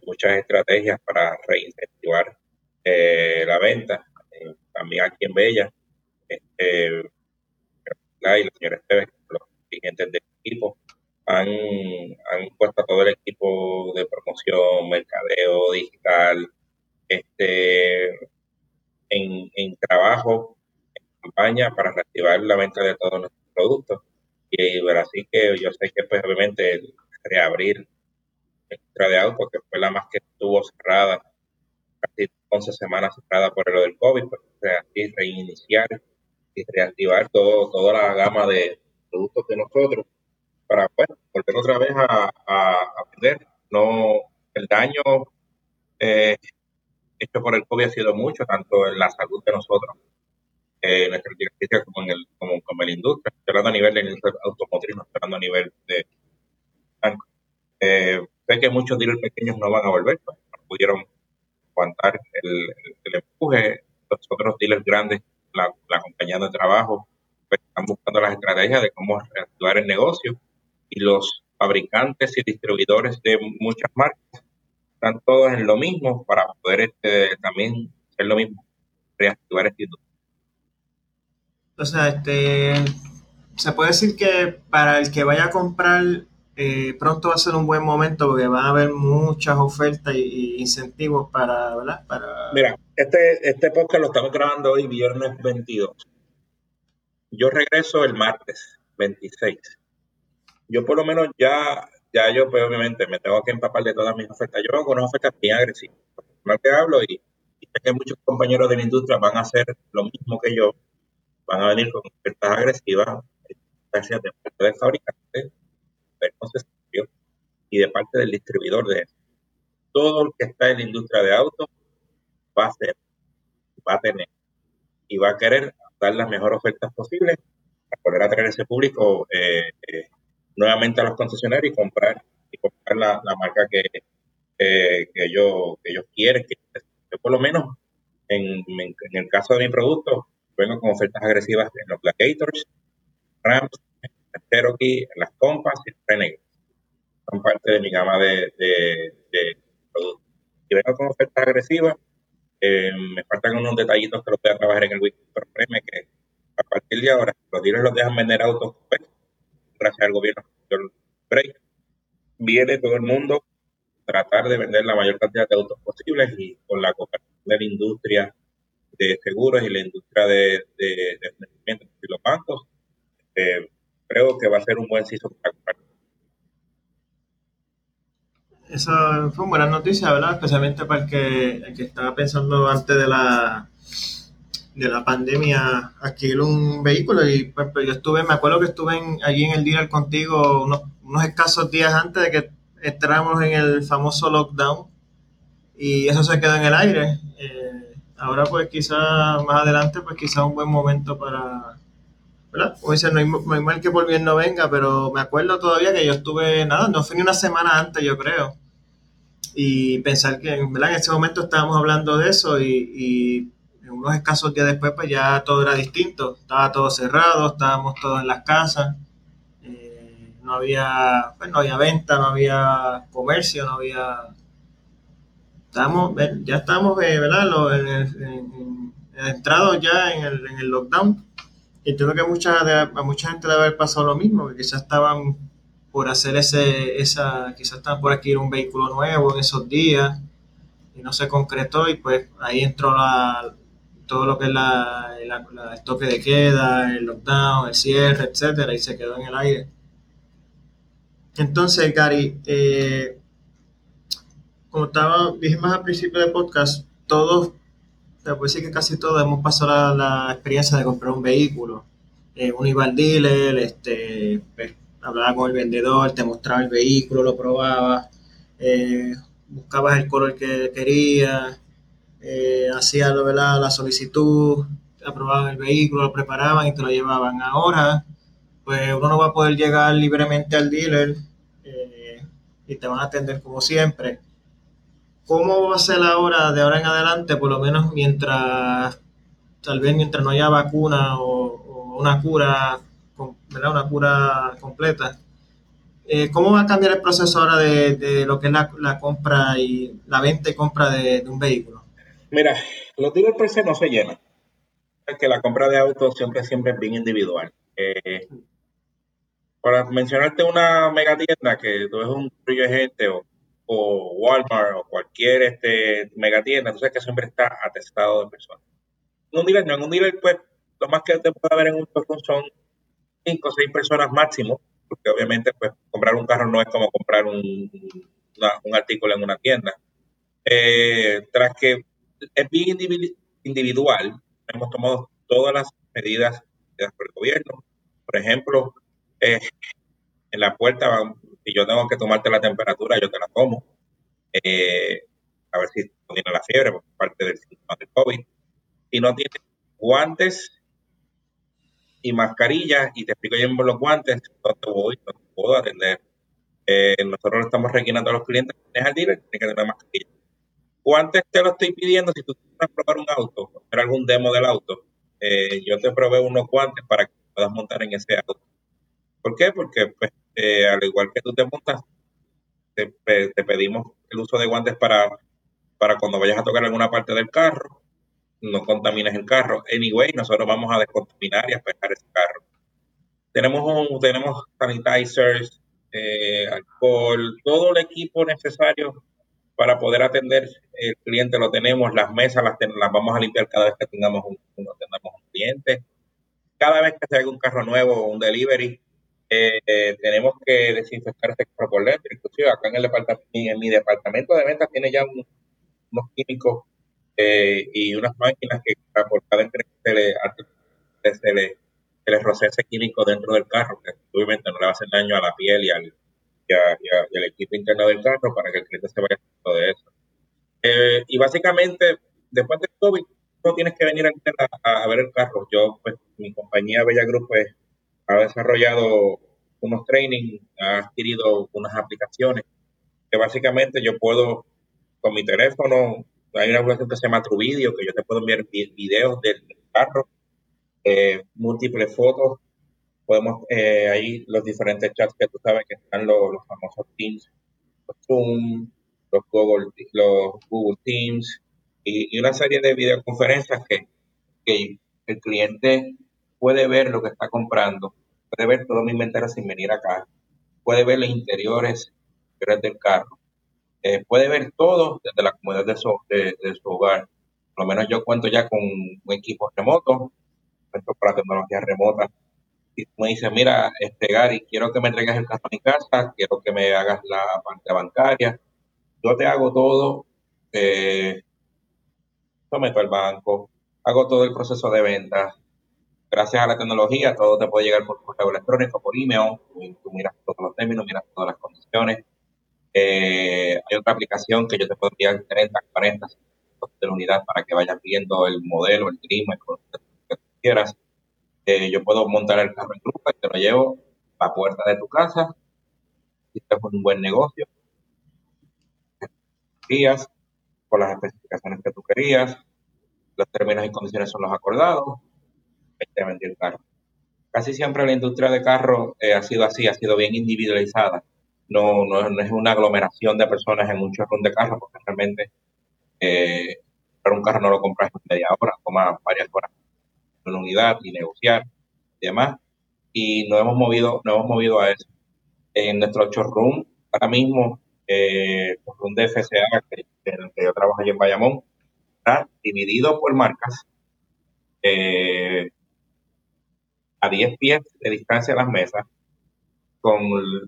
muchas estrategias para reincentivar eh, la venta. Eh, también aquí en Bella, este, la y señora Esteves, los dirigentes del equipo, han, puesto a todo el equipo de promoción, mercadeo digital, este, en, en trabajo, en campaña para reactivar la venta de todos nuestros productos. Y así que yo sé que pues obviamente reabrir de auto, que fue la más que estuvo cerrada, casi 11 semanas cerrada por lo del COVID, pues reiniciar y reactivar todo, toda la gama de productos de nosotros para bueno, volver otra vez a, a, vender. No, el daño eh, hecho por el COVID ha sido mucho, tanto en la salud de nosotros, eh, nuestra industria como en el, como, como en la industria, hablando a nivel de la industria automotriz, hablando a nivel de eh, sé que muchos dealers pequeños no van a volver, pues, no pudieron aguantar el, empuje. Los otros dealers grandes, la, compañía de trabajo, pues, están buscando las estrategias de cómo reactivar el negocio y los fabricantes y distribuidores de muchas marcas están todos en lo mismo para poder este, también hacer lo mismo, reactivar este industria. Sea, este, se puede decir que para el que vaya a comprar eh, pronto va a ser un buen momento porque van a haber muchas ofertas y, incentivos para, ¿verdad? Para... Mira, este, este podcast lo estamos grabando hoy, viernes 22. Yo regreso el martes 26. Yo por lo menos ya, ya yo pues, obviamente me tengo que empapar de todas mis ofertas. Yo hago unas ofertas bien agresivas. Mal que hablo y, sé que muchos compañeros de la industria van a hacer lo mismo que yo. Van a venir con ofertas agresivas, de parte del fabricante del y de parte del distribuidor de eso. Todo el que está en la industria de autos va a ser, va a tener y va a querer dar las mejores ofertas posibles para poder atraer ese público eh, eh, nuevamente a los concesionarios y comprar y comprar la, marca que, que, ellos, que ellos quieren. Que, yo por lo menos en, en, el caso de mi producto, vengo con ofertas agresivas en los Gladiators, Rams, Cherokee, las Compass y Renegade. Son parte de mi gama de, productos. Y vengo con ofertas agresivas. Eh, me faltan unos detallitos que los voy a trabajar en el weekend, pero que a partir de ahora, los dealers los dejan vender autos, pues, gracias al gobierno break, viene todo el mundo tratar de vender la mayor cantidad de autos posibles y con la cooperación de la industria de seguros y la industria de, de, de y los bancos, eh, creo que va a ser un buen sitio para comprar. Esa fue una buena noticia, ¿verdad? Especialmente para el que, el que estaba pensando antes de la de la pandemia adquirir un vehículo y pues, pues, yo estuve, me acuerdo que estuve allí en el dealer contigo unos, unos escasos días antes de que entramos en el famoso lockdown y eso se quedó en el aire. Eh, ahora pues quizá más adelante pues quizá un buen momento para, ¿verdad? Como dicen, no hay, mal que por no venga, pero me acuerdo todavía que yo estuve, nada, no fue ni una semana antes yo creo. Y pensar que ¿verdad? en ese momento estábamos hablando de eso y, y en unos escasos días después pues ya todo era distinto, estaba todo cerrado, estábamos todos en las casas no había, pues, no había venta, no había comercio, no había... Estábamos, ya estamos, eh, ya en el, en el lockdown. Y entiendo que mucha, a mucha gente le haber pasado lo mismo, que quizás estaban por hacer ese, esa, quizás estaban por adquirir un vehículo nuevo en esos días y no se concretó y pues ahí entró la, todo lo que es la, la, la, toque de queda, el lockdown, el cierre, etcétera, y se quedó en el aire. Entonces, Gary, eh, como estaba, dije más al principio del podcast, todos, te puedo decir que casi todos hemos pasado la, experiencia de comprar un vehículo. Eh, uno iba al dealer, este, pues, hablaba con el vendedor, te mostraba el vehículo, lo probaba, eh, buscabas el color que querías, eh, hacías la solicitud, aprobaban el vehículo, lo preparaban y te lo llevaban. Ahora pues uno no va a poder llegar libremente al dealer eh, y te van a atender como siempre. ¿Cómo va a ser ahora, de ahora en adelante, por lo menos mientras, tal vez mientras no haya vacuna o, una cura, ¿verdad? Una cura completa? Eh, ¿Cómo va a cambiar el proceso ahora de, lo que es la, compra y la venta y compra de, un vehículo? Mira, los dealers per se no se llenan. Es que la compra de autos siempre, siempre es bien individual. Eh, para mencionarte una megatienda que tú ves un brillo de gente o, Walmart o cualquier este, megatienda, sabes que siempre está atestado de personas. En un dealer, no, en un dealer, pues, lo más que te puede ver en un showroom son cinco o seis personas máximo, porque obviamente, pues, comprar un carro no es como comprar un, un artículo en una tienda. Eh, tras que es bien individual, hemos tomado todas las medidas por el gobierno. Por ejemplo, eh, en la puerta, si yo tengo que tomarte la temperatura, yo te la tomo. Eh, a ver si no tiene la fiebre, por parte del síntoma del COVID. Si no tiene guantes y mascarillas, y te explico yo en los guantes, no te voy, no te puedo atender. Eh, nosotros le estamos requiriendo a los clientes que al dealer, tiene que tener mascarilla. Guantes te lo estoy pidiendo si tú quieres probar un auto, hacer algún demo del auto. yo te proveo unos guantes para que puedas montar en ese auto ¿Por qué? Porque pues, eh, al igual que tú te montas, te, pedimos el uso de guantes para, para cuando vayas a tocar alguna parte del carro, no contamines el carro. Anyway, nosotros vamos a descontaminar y a pescar ese carro. Tenemos, un, tenemos sanitizers, eh, alcohol, todo el equipo necesario para poder atender el cliente lo tenemos, las mesas las, las vamos a limpiar cada vez que tengamos un, tengamos un cliente. Cada vez que se haga un carro nuevo o un delivery, eh, tenemos que desinfectar este carro por dentro. Inclusive acá en el departamento, en mi departamento de ventas tiene ya unos químicos eh, y unas máquinas que por cada vez se le, se le, se le rocea ese químico dentro del carro, que obviamente no le va a hacer daño a la piel y al, y, al equipo interno del carro para que el cliente se vaya de eso. Eh, y básicamente, después del COVID, no tienes que venir a, a, ver el carro. Yo, pues, mi compañía Bella Group, pues, ha desarrollado unos training, ha adquirido unas aplicaciones que básicamente yo puedo con mi teléfono, hay una aplicación que se llama TrueVideo, que yo te puedo enviar videos del carro, eh, múltiples fotos podemos, eh, ahí los diferentes chats que tú sabes que están los, famosos Teams, los Zoom, los Google, los Google Teams y, una serie de videoconferencias que, que el cliente puede ver lo que está comprando, puede ver todo mi inventario sin venir acá, puede ver los interiores del carro, eh, puede ver todo desde la comodidad de su, de, su hogar. Por lo menos yo cuento ya con un equipo remoto, cuento para tecnología remota. Y me dices, mira, este Gary, quiero que me entregues el carro a mi casa, quiero que me hagas la parte bancaria, yo te hago todo, eh, meto al banco, hago todo el proceso de venta, gracias a la tecnología, todo te puede llegar por correo electrónico, por email, tú, miras todos los términos, miras todas las condiciones. Eh, hay otra aplicación que yo te puedo enviar 30, 40 de la unidad para que vayas viendo el modelo, el clima, el que quieras. Eh, yo puedo montar el carro en grupo y te lo llevo a la puerta de tu casa. Y es un buen negocio. Días, con las especificaciones que tú querías. Los términos y condiciones son los acordados te vendió carro. Casi siempre la industria de carros eh, ha sido así, ha sido bien individualizada. No, no, es una aglomeración de personas en un chorrón de carros, porque realmente eh, un carro no lo compras en media hora, toma varias horas en una unidad y negociar y demás. Y nos hemos movido, nos hemos movido a eso. En nuestro showroom, ahora mismo, eh, showroom de FCA, que, en el que yo trabajo allí en Bayamón, está dividido por marcas. Eh, a 10 pies de distancia de las mesas, con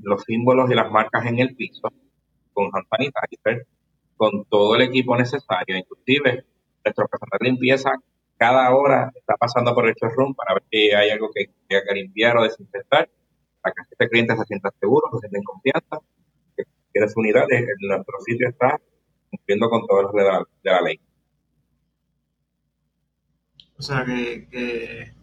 los símbolos y las marcas en el piso, con hand sanitizer, con todo el equipo necesario, inclusive nuestro personal de limpieza cada hora está pasando por el showroom para ver si hay algo que haya que limpiar o desinfectar, para que este cliente se sienta seguro, se sienta en confianza, que quiere su unidad, nuestro sitio está cumpliendo con todos los de la, de la ley. O sea que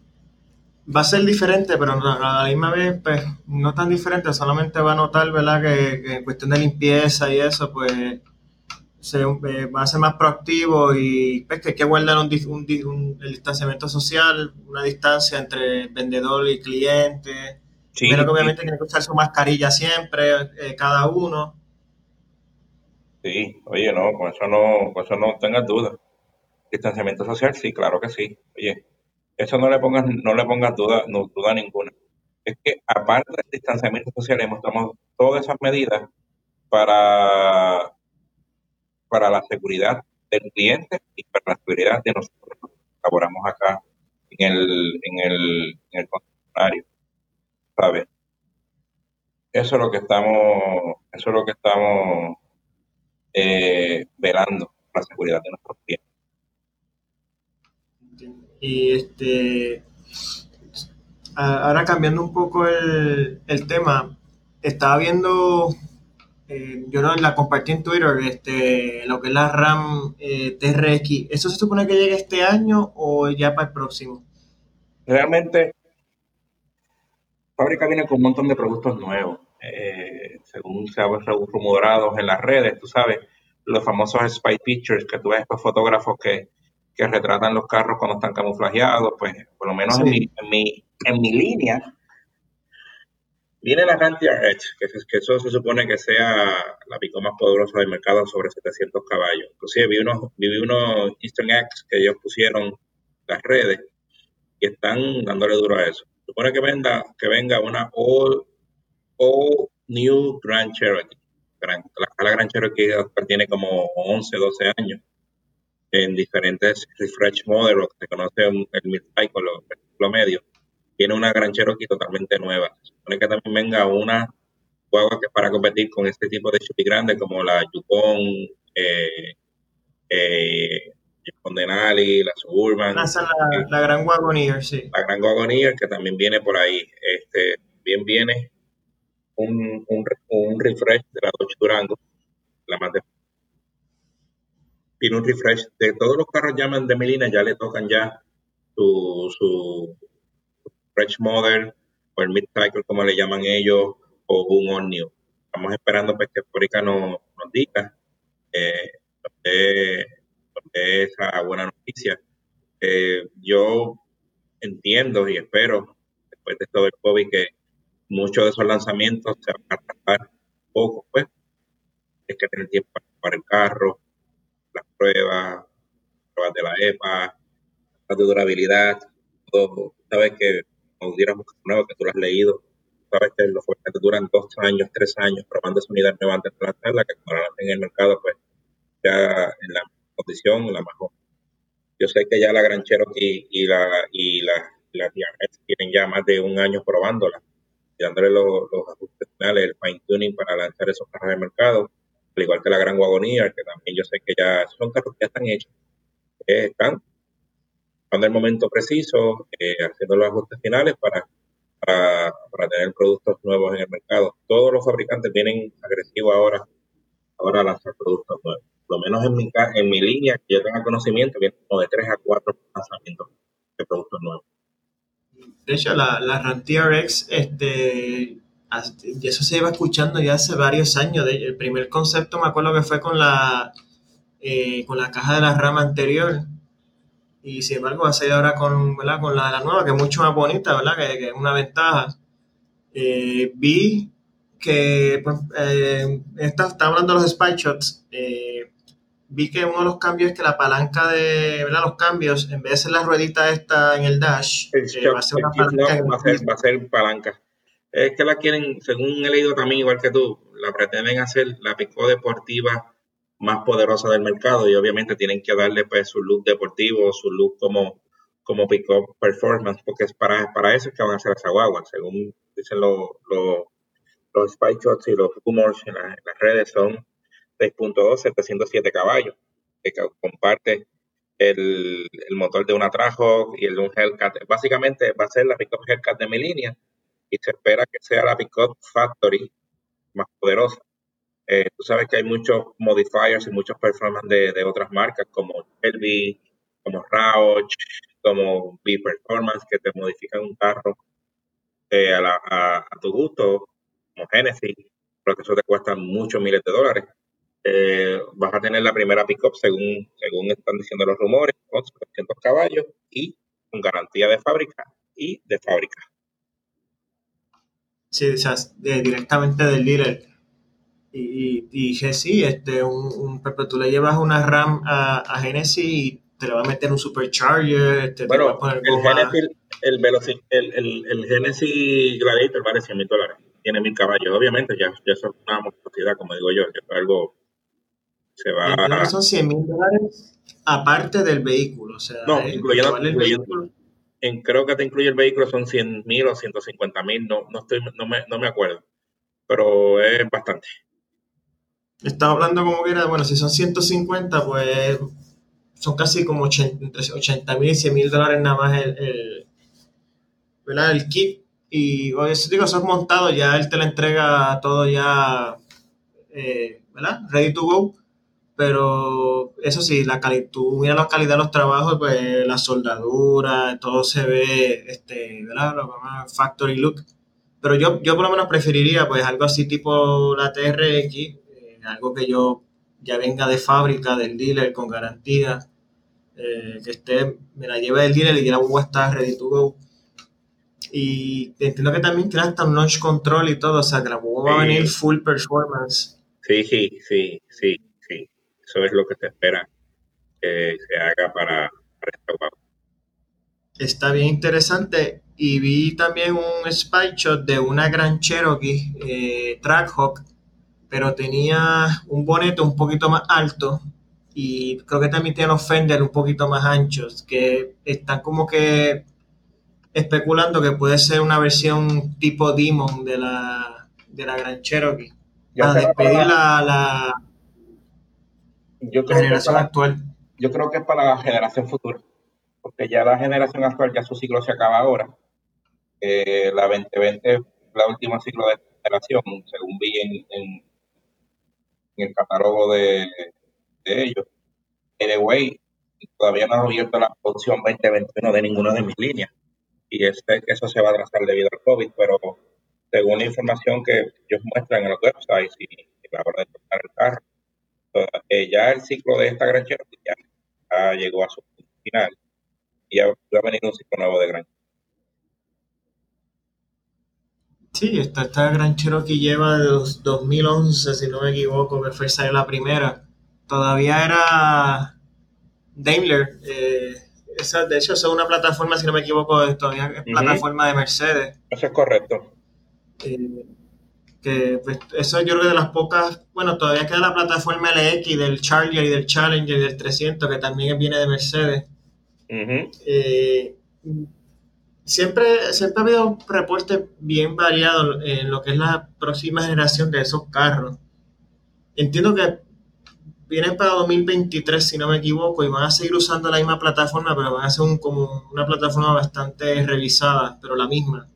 va a ser diferente, pero a la misma vez, pues, no tan diferente, solamente va a notar, ¿verdad?, que, en cuestión de limpieza y eso, pues, se, eh, va a ser más proactivo y pues, que hay que guardar un, un, el distanciamiento social, una distancia entre vendedor y cliente. pero que obviamente tiene que usar su mascarilla siempre, eh, cada uno. Sí, oye, no, con eso no, con eso no tengas duda. Distanciamiento social, sí, claro que sí. Oye, eso no le pongas, no le pongas duda, no, duda ninguna. Es que aparte del distanciamiento social, hemos tomado todas esas medidas para, para la seguridad del cliente y para la seguridad de nosotros que laboramos acá en el, en el, en el concesionario. ¿Sabes? Eso es lo que estamos, eso es lo que estamos eh, velando, la seguridad de nuestros clientes. Y este, ahora cambiando un poco el, tema, estaba viendo, eh, yo la compartí en Twitter, este, lo que es la RAM eh, TRX. ¿Eso se supone que llegue este año o ya para el próximo? Realmente, fábrica viene con un montón de productos nuevos. Eh, según se ha rumorados en las redes, tú sabes, los famosos spy pictures, que tú ves estos fotógrafos que que retratan los carros cuando están camuflajeados, pues por lo menos en, mi, en, mi, en mi línea viene la Ram TRX, que, que, eso se supone que sea la pico más poderosa del mercado sobre 700 caballos. Inclusive vi unos, vi unos Eastern X que ellos pusieron las redes y están dándole duro a eso. Se supone que venga, que venga una all, all new Grand Cherokee. la, la Grand Cherokee tiene como 11, 12 años en diferentes refresh modelos que se conoce el mid-cycle o el ciclo medio, tiene una Gran Cherokee totalmente nueva. Se supone que también venga una guagua que para competir con este tipo de Chevy grandes como la Yukon, eh, eh, Denali, la Suburban. Ah, la, la, Gran Wagoneer, sí. La Gran Wagoneer que también viene por ahí. Este, bien viene un, un, un refresh de la Dodge Durango, la más de tiene un refresh. De todos los carros llaman de Melina, ya le tocan ya su, su refresh model o el mid-cycle, como le llaman ellos, o un all new. Estamos esperando pues, que Fórica nos, nos diga eh, esa buena noticia. Eh, yo entiendo y espero después de todo el COVID, que muchos de esos lanzamientos se van a tratar poco, pues, es que tener tiempo para el carro, pruebas, pruebas de la EPA, las de durabilidad, todo. Sabes que, como diéramos nuevo, que tú lo has leído, sabes que los fabricantes duran dos años, tres años probando esa unidad nueva antes de lanzarla, que cuando la en el mercado, pues ya en la condición, la mejor. Yo sé que ya la Gran Cherokee y la, y la, la tienen ya más de un año probándola y dándole los, ajustes finales, el fine tuning para lanzar esos carros al mercado, al igual que la Gran Wagoneer, que también yo sé que ya son carros que ya están hechos, están cuando el momento preciso, eh, haciendo los ajustes finales para, para, tener productos nuevos en el mercado. Todos los fabricantes vienen agresivos ahora, ahora a lanzar productos nuevos lo menos en mi, en mi línea, que yo tenga conocimiento, que como de 3 a 4 lanzamientos de productos nuevos. De hecho, la, la TRX, este, eso se iba escuchando ya hace varios años. el primer concepto me acuerdo que fue con la, eh, con la caja de la RAM anterior. Y sin embargo va a ser ahora con, ¿verdad? con la, la nueva, que es mucho más bonita, ¿verdad? Que, es una ventaja. Eh, vi que pues, eh, está, hablando de los spy shots. Eh, vi que uno de los cambios es que la palanca de ¿verdad? los cambios, en vez de ser la ruedita esta en el dash, va a ser una palanca. va, a ser, palanca. Es que la quieren, según he leído también, igual que tú, la pretenden hacer la pico deportiva más poderosa del mercado y obviamente tienen que darle pues su look deportivo, su look como, como pick performance, porque es para, para eso que van a hacer esa guagua, según dicen los, los, los spike shots y los rumors en las redes son 6.2, 707 caballos, que comparte el, motor de una Trajok y el de un Hellcat. Básicamente va a ser la pickup Hellcat de mi línea y se espera que sea la pickup Factory más poderosa. Eh, tú sabes que hay muchos modifiers y muchos performance de, otras marcas como Shelby, como Roush, como B-Performance que te modifican un carro eh, a, tu gusto, como Genesis, pero que eso te cuesta muchos miles de dólares. Eh, vas a tener la primera pickup según, según están diciendo los rumores, con 700 caballos y con garantía de fábrica y de fábrica. Sí, o sea, directamente del dealer. Y, y, sí, este, un, un, tú le llevas una RAM a, a, Genesis y te le va a meter un supercharger. Este, bueno, a poner el, Genesis, el, el, el, el, Genesis Gladiator vale 100 mil dólares. Tiene mil caballos, obviamente, ya, ya es una monstruosidad, como digo yo, es algo se va. son 100 mil dólares aparte del vehículo. O sea, no, eh, incluyendo, el vehículo. En, creo que te incluye el vehículo, son 100 mil o 150 mil, no, no, estoy, no, me, no me acuerdo. Pero es bastante. Estaba hablando como que era, bueno, si son 150, pues son casi como 80, entre 80 mil y 100 mil dólares nada más el, el, el kit. Y digo, eso es montado, ya él te lo entrega todo ya, eh, ¿verdad? Ready to go pero eso sí, la tú mira la calidad de los trabajos, pues la soldadura, todo se ve, este, ¿verdad? Lo factory look. Pero yo, yo por lo menos preferiría pues algo así tipo la TRX, eh, algo que yo ya venga de fábrica, del dealer, con garantía, eh, que esté, me la lleve del dealer y ya la a estar ready to go. Y entiendo que también tiene hasta un launch control y todo, o sea que la va a venir full performance. Sí, sí, sí, sí eso es lo que se espera que se haga para, esta guagua. Está bien interesante. Y vi también un spy shot de una gran Cherokee eh, Trackhawk, pero tenía un bonete un poquito más alto y creo que también tiene los fenders un poquito más anchos, que están como que especulando que puede ser una versión tipo Demon de la, de la Gran Cherokee. a despedir la, yo creo generación que actual. Yo creo que es para la generación futura, porque ya la generación actual, ya su ciclo se acaba ahora. Eh, la 2020 la última ciclo de generación, según vi en, en, el catálogo de, de ellos. Anyway, todavía no ha abierto la producción 2021 de ninguna de mis líneas. Y este, eso se va a atrasar debido al COVID, pero según la información que ellos muestran en los websites y, la hora de tocar el carro, eh, ya el ciclo de esta gran Cherokee ya, llegó a su final y ya va a venir un ciclo nuevo de gran Sí, esta, esta Gran Cherokee lleva de 2011, si no me equivoco, que fue la primera. Todavía era Daimler. Eh, esa, de hecho, es una plataforma, si no me equivoco, todavía es plataforma de Mercedes. Eso es correcto. Eh, que pues, eso yo creo que de las pocas, bueno, todavía queda la plataforma LX del Charger y del Challenger y del 300, que también viene de Mercedes. Eh, siempre, siempre ha habido reportes bien variados en lo que es la próxima generación de esos carros. Entiendo que vienen para 2023, si no me equivoco, y van a seguir usando la misma plataforma, pero van a ser como una plataforma bastante revisada, pero la misma.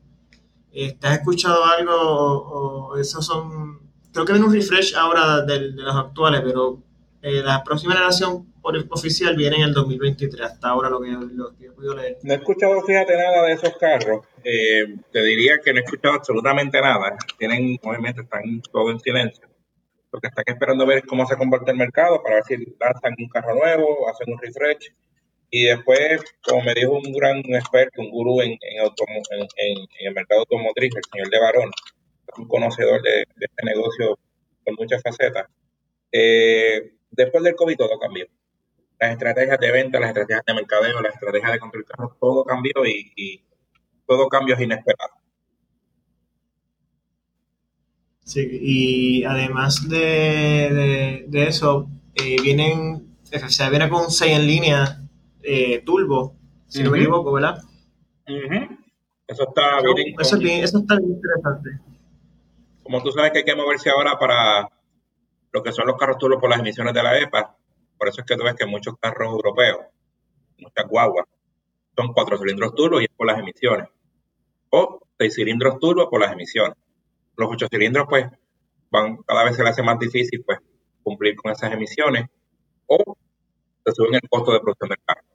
¿Te has escuchado algo o, esos son... Creo que viene un refresh ahora de, los actuales, pero eh, la próxima generación oficial viene en el 2023, hasta ahora lo que, he podido leer. No he escuchado, fíjate, nada de esos carros. Eh, te diría que no he escuchado absolutamente nada. Tienen, obviamente, están todo en silencio. Lo que están esperando ver cómo se comporta el mercado para ver si lanzan un carro nuevo, hacen un refresh y después, como me dijo un gran experto, un gurú en, en, el mercado automotriz, el señor de Barón, un conocedor de, este negocio con muchas facetas, eh, después del COVID todo cambió. Las estrategias de venta, las estrategias de mercadeo, las estrategias de construir todo cambió y, todo cambio es inesperado. Sí, y además de, eso, eh, vienen, se viene con un 6 en línea eh, Turbo, si no me equivoco, ¿verdad? Eso está bien. Eso, está bien interesante. Como tú sabes que hay que moverse ahora para lo que son los carros turbo por las emisiones de la EPA, por eso es que tú ves que muchos carros europeos, muchas guaguas, son cuatro cilindros turbo y es por las emisiones. O seis cilindros turbo por las emisiones. Los ocho cilindros, pues, van, cada vez se les hace más difícil, pues, cumplir con esas emisiones. O se suben el costo de producción del carro.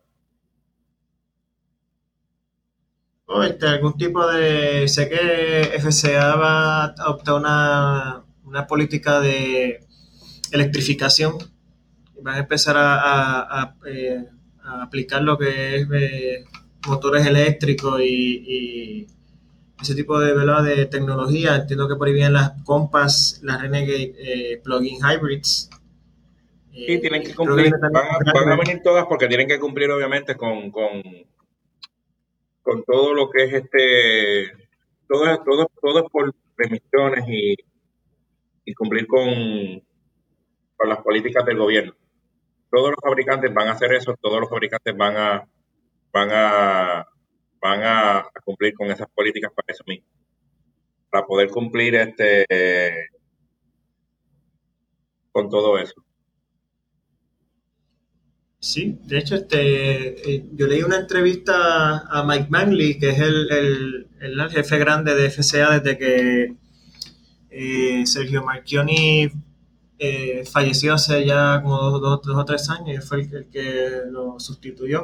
Este, algún tipo de... Sé que FCA va a adoptar una, una política de electrificación. Van a empezar a, eh, aplicar lo que es eh, motores eléctricos y, ese tipo de, de tecnología. Entiendo que por ahí vienen las Compass, las Renegade eh, Plug-in Hybrids. Sí, tienen que cumplir, van, a, venir todas porque tienen que cumplir obviamente con, con con todo lo que es este, todo, todo, todo es por emisiones y, y cumplir con, con las políticas del gobierno. Todos los fabricantes van a hacer eso, todos los fabricantes van a, van a, van a, cumplir con esas políticas para eso mismo. Para poder cumplir este con todo eso. Sí, de hecho, este, eh, yo leí una entrevista a Mike Manley, que es el, jefe grande de FCA desde que eh, Sergio Marchioni eh, falleció hace ya como dos, o tres años, y fue el, que lo sustituyó.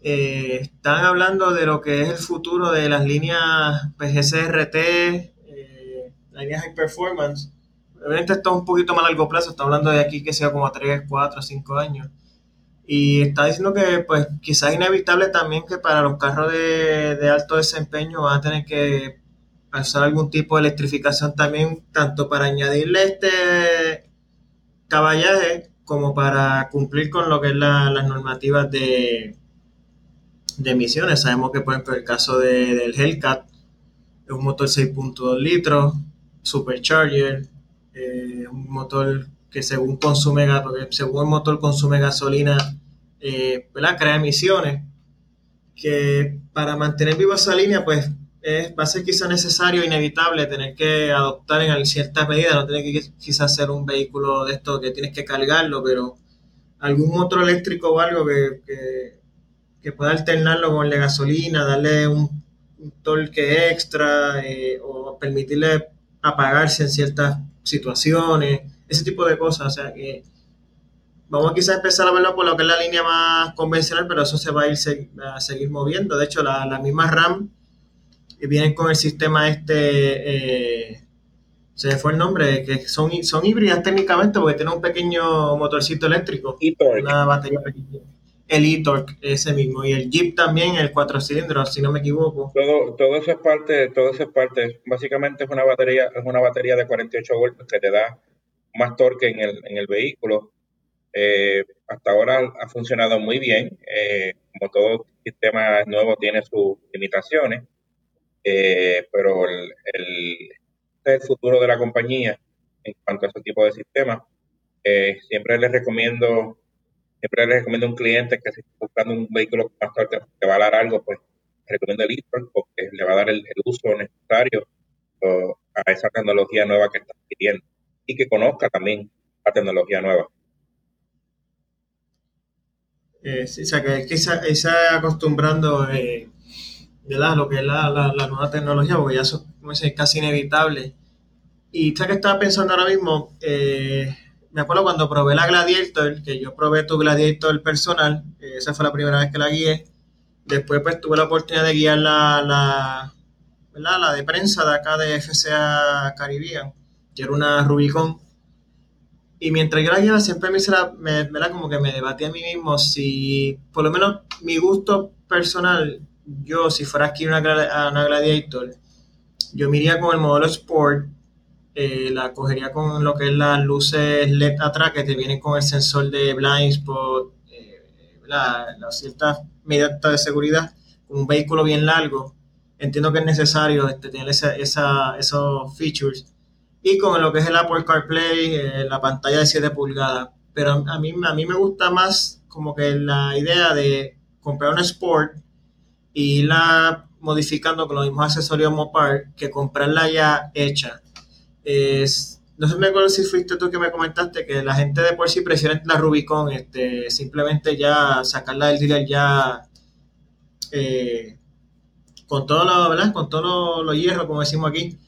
están hablando de lo que es el futuro de las líneas pues, SRT, líneas High Performance. Obviamente esto es un poquito más a largo plazo, está hablando de aquí que sea como a 3, 4, 5 años. Y está diciendo que pues quizás es inevitable también que para los carros de, alto desempeño van a tener que usar algún tipo de electrificación también, tanto para añadirle este caballaje como para cumplir con lo que es las normativas de, de emisiones. Sabemos que, por ejemplo, el caso del Hellcat es un motor 6.2 litros, supercharger, eh, un motor que según consume porque según el motor consume gasolina, eh, crea emisiones, que para mantener viva esa línea, pues va a ser quizá necesario, inevitable, tener que adoptar en ciertas medidas, no tener que quizás ser un vehículo de esto que tienes que cargarlo, pero algún motor eléctrico o algo que, que, pueda alternarlo con de gasolina, darle un, torque extra eh, o permitirle apagarse en ciertas situaciones ese tipo de cosas. O sea que vamos quizás a empezar a verlo por lo que es la línea más convencional, pero eso se va a ir a seguir moviendo. De hecho, las la mismas RAM vienen con el sistema este, eh, se me fue el nombre, que son, son híbridas técnicamente porque tienen un pequeño motorcito eléctrico, una batería pequeña. el e-torque ese mismo y el Jeep también el cuatro cilindros si no me equivoco todo todo eso es parte todo eso es parte básicamente es una batería es una batería de 48 voltios que te da más torque en el, en el vehículo. Eh, hasta ahora ha funcionado muy bien eh, como todo sistema nuevo tiene sus limitaciones eh, pero el, el, este es el futuro de la compañía en cuanto a ese tipo de sistemas. Siempre les recomiendo siempre le recomiendo a un cliente que si está buscando un vehículo más torque que va a dar algo, pues recomiendo el e porque le va a dar el, uso necesario a esa tecnología nueva que está adquiriendo y que conozca también la tecnología nueva. Eh, o sea, que, que se, acostumbrando eh, lo que es la, nueva tecnología, porque ya eso es casi inevitable. Y ya que estaba pensando ahora mismo, eh, me acuerdo cuando probé la Gladiator, que yo probé tu Gladiator personal, esa fue la primera vez que la guié. Después pues tuve la oportunidad de guiar la de prensa de acá de FCA Caribbean, que era una Rubicon. Y mientras yo la guiaba siempre me, me, me como que me debatía a mí mismo si, por lo menos mi gusto personal, yo si fuera aquí una, una Gladiator, yo me iría con el modelo Sport eh, la cogería con lo que es las luces LED atrás que te vienen con el sensor de blind spot, eh, las ciertas medidas de seguridad, con un vehículo bien largo. Entiendo que es necesario este, tener esa, esos features. Y con lo que es el Apple CarPlay, eh, la pantalla de 7 pulgadas. Pero a mí, a mí me gusta más como que la idea de comprar una Sport y irla modificando con los mismos accesorios Mopar que comprarla ya hecha no sé me acuerdo si fuiste tú que me comentaste que la gente de por sí prefiere la Rubicon, este, simplemente ya sacarla del dealer ya eh, con todo lo. Con todo lo, hierro, como decimos aquí.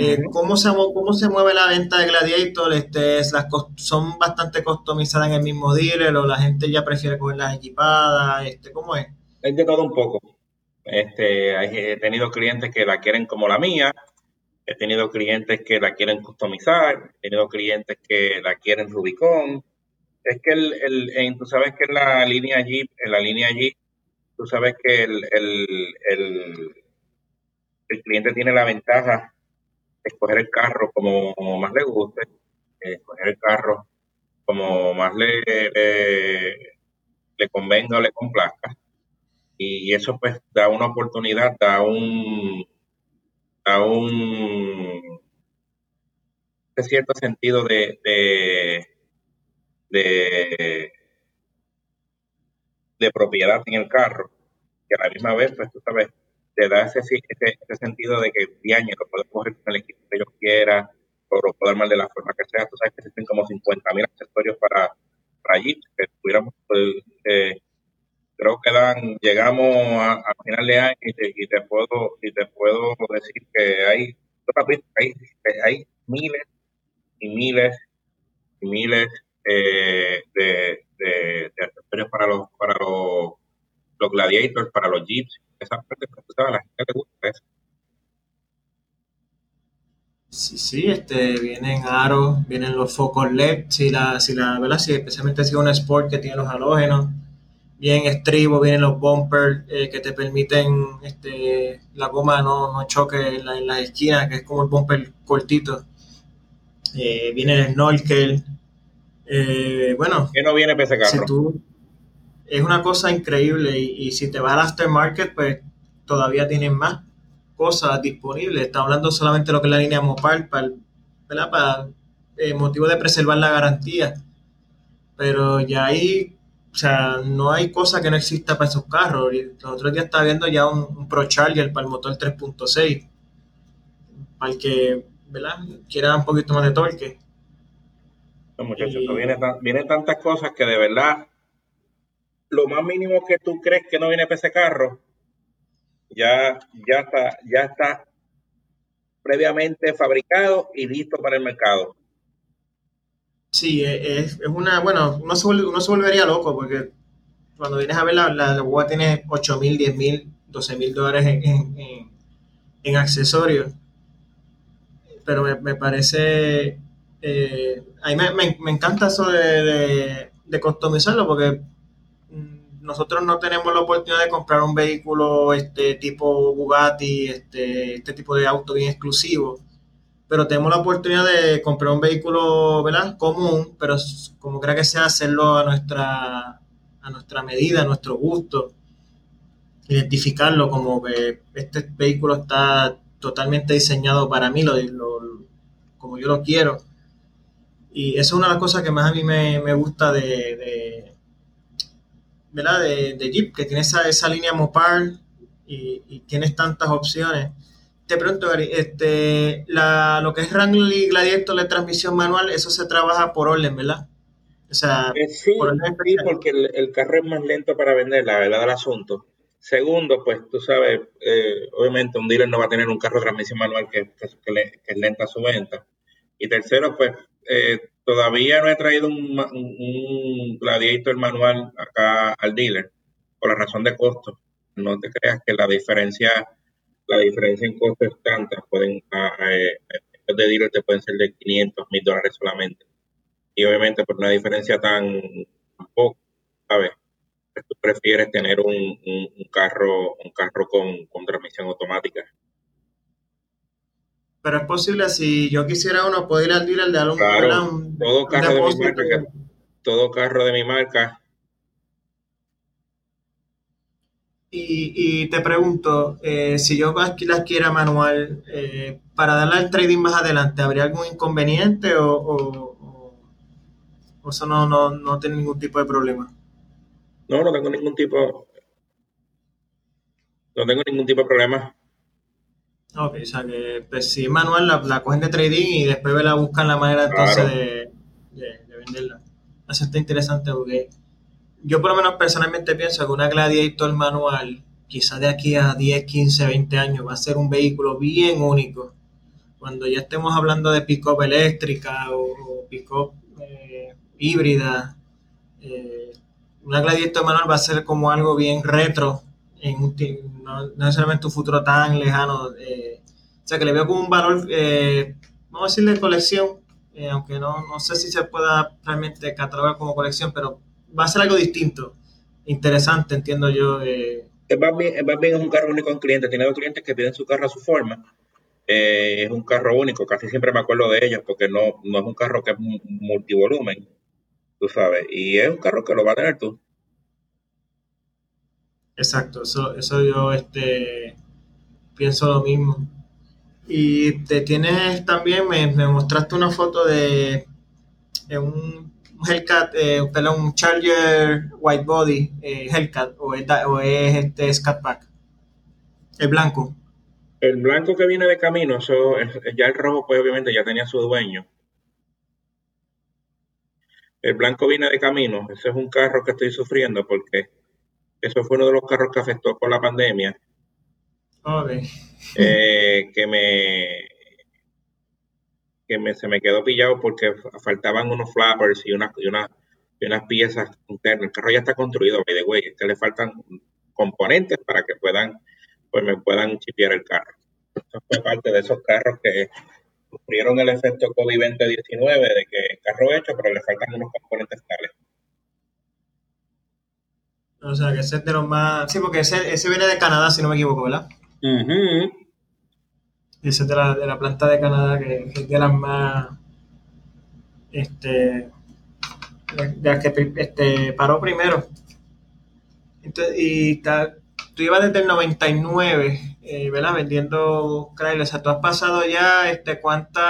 Eh, ¿cómo, se, ¿Cómo se mueve la venta de Gladiator? Este, las ¿Son bastante customizadas en el mismo dealer o la gente ya prefiere cogerlas equipadas? Este, ¿Cómo es? Es de todo un poco. Este, he tenido clientes que la quieren como la mía, He tenido clientes que la quieren customizar, he tenido clientes que la quieren Rubicon. Es que el, el tú sabes que en la línea Jeep, en la línea Jeep, tú sabes que el, el, el cliente tiene la ventaja escoger el carro como, más le guste, escoger el carro como más le, le, convenga o le complazca. Y eso pues da una oportunidad, da un, a un cierto sentido de, de, de, propiedad en el carro, que a la misma vez, pues tú sabes, te da ese, ese, sentido de que año lo puedes coger con el equipo que yo quiera, o lo puedo armar de la forma que sea. Tú sabes que existen como 50 mil accesorios para, Jeep, que pudiéramos pues, eh, creo que dan, llegamos a, final de año y te, puedo y te puedo decir que hay, hay, hay miles y miles y miles eh, de, de, accesorios para los para los, los gladiators, para los jeeps, esa parte pues, a la gente le gusta eso. Sí, sí, este, vienen aros, vienen los focos LED, si la, si la, ¿verdad? Si especialmente si es un sport que tiene los halógenos, bien estribo, vienen los bumpers eh, que te permiten este, la goma no, no choque en, las esquinas, que es como el bumper cortito. Eh, viene el snorkel. Eh, bueno, que no viene ese carro. Es una cosa increíble y, si te vas al aftermarket, pues todavía tienen más cosas disponibles. Está hablando solamente de lo que es la línea Mopar para, para motivo de preservar la garantía. Pero ya hay o sea, no hay cosa que no exista para esos carros. Los otros días estaba viendo ya un, Pro Charger para el motor 3.6. Para el que, ¿verdad? Quiera un poquito más de torque. No, muchachos, vienen tantas cosas que de verdad, lo más mínimo que tú crees que no viene para ese carro, ya, ya está, ya está previamente fabricado y listo para el mercado. Sí, es, es una, bueno, uno se, uno se volvería loco porque cuando vienes a ver la, la, la tiene 8 mil, 10 mil, 12 mil dólares en, en, accesorios. Pero me, parece, eh, a mí me, me, encanta eso de, de, customizarlo porque nosotros no tenemos la oportunidad de comprar un vehículo este tipo Bugatti, este, este tipo de auto bien exclusivo, pero tenemos la oportunidad de comprar un vehículo, ¿verdad? Común, pero como crea que sea, hacerlo a nuestra, a nuestra medida, a nuestro gusto, identificarlo como que este vehículo está totalmente diseñado para mí, lo, como yo lo quiero. Y eso es una de las cosas que más a mí me, gusta de, ¿verdad? De, Jeep, que tiene esa, esa línea Mopar y, y tienes tantas opciones te pregunto, Gary, este, la, lo que es Wrangler y Gladiator de transmisión manual, eso se trabaja por orden, ¿verdad? O sea, eh, sí, porque el, carro es más lento para vender, la verdad del asunto. Segundo, pues tú sabes, eh, obviamente un dealer no va a tener un carro de transmisión manual que, es lenta su venta. Y tercero, pues eh, todavía no he traído un, un, Gladiator manual acá al dealer por la razón de costo. No te creas que la diferencia la diferencia en costos es tanta, pueden, eh, de dealer te pueden ser de 500 mil dólares solamente. Y obviamente por una diferencia tan, poco, ¿sabes? Tú prefieres tener un, carro un carro con, transmisión automática. Pero es posible, si yo quisiera uno, poder ir al dealer de algún claro, todo carro de mi marca, todo carro de mi marca Y, te pregunto, eh, si yo la quiera manual, eh, para darle al trading más adelante, ¿habría algún inconveniente o, eso no, no, tiene ningún tipo de problema? No, no tengo ningún tipo, no tengo ningún tipo de problema. Ok, o sea que pues, si es manual la, la, cogen de trading y después la buscan la manera entonces de, de, venderla. Eso está interesante porque yo por lo menos personalmente pienso que una Gladiator manual, quizás de aquí a 10, 15, 20 años, va a ser un vehículo bien único. Cuando ya estemos hablando de pick-up eléctrica o, pick-up eh, híbrida, eh, una Gladiator manual va a ser como algo bien retro, en no, necesariamente un futuro tan lejano. Eh, o sea que le veo como un valor, vamos a decirle de colección, aunque no, no sé si se pueda realmente catalogar como colección, pero va a ser algo distinto, interesante, entiendo yo. Eh. Es, más bien, es un carro único en cliente. Tiene dos clientes que piden su carro a su forma. Eh, es un carro único, casi siempre me acuerdo de ellos porque no, no es un carro que es multivolumen, tú sabes, y es un carro que lo va a tener tú. Exacto, eso, eso yo este, pienso lo mismo. Y te tienes también, me, me mostraste una foto de, de un Hellcat, eh, un Charger White Body eh, Hellcat o es, o es este Scatback? El blanco. El blanco que viene de camino, eso, ya el rojo pues obviamente ya tenía su dueño. El blanco viene de camino, ese es un carro que estoy sufriendo porque eso fue uno de los carros que afectó por la pandemia. Okay. Eh, que me que me, se me quedó pillado porque faltaban unos flappers y, una, y, una, y unas piezas internas. El carro ya está construido, by the way, es que le faltan componentes para que puedan, pues me puedan chipear el carro. Eso fue parte de esos carros que sufrieron el efecto COVID-2019 de que el carro hecho, pero le faltan unos componentes tales. O sea, que ese es de los más... Sí, porque ese, ese viene de Canadá, si no me equivoco, ¿verdad? Dice de la, de la planta de Canadá, que, es de las más. Este. De las que este, paró primero. Entonces, y tú ibas desde el 99, eh, ¿verdad? Vendiendo Chrysler. O sea, tú has pasado ya este, cuántos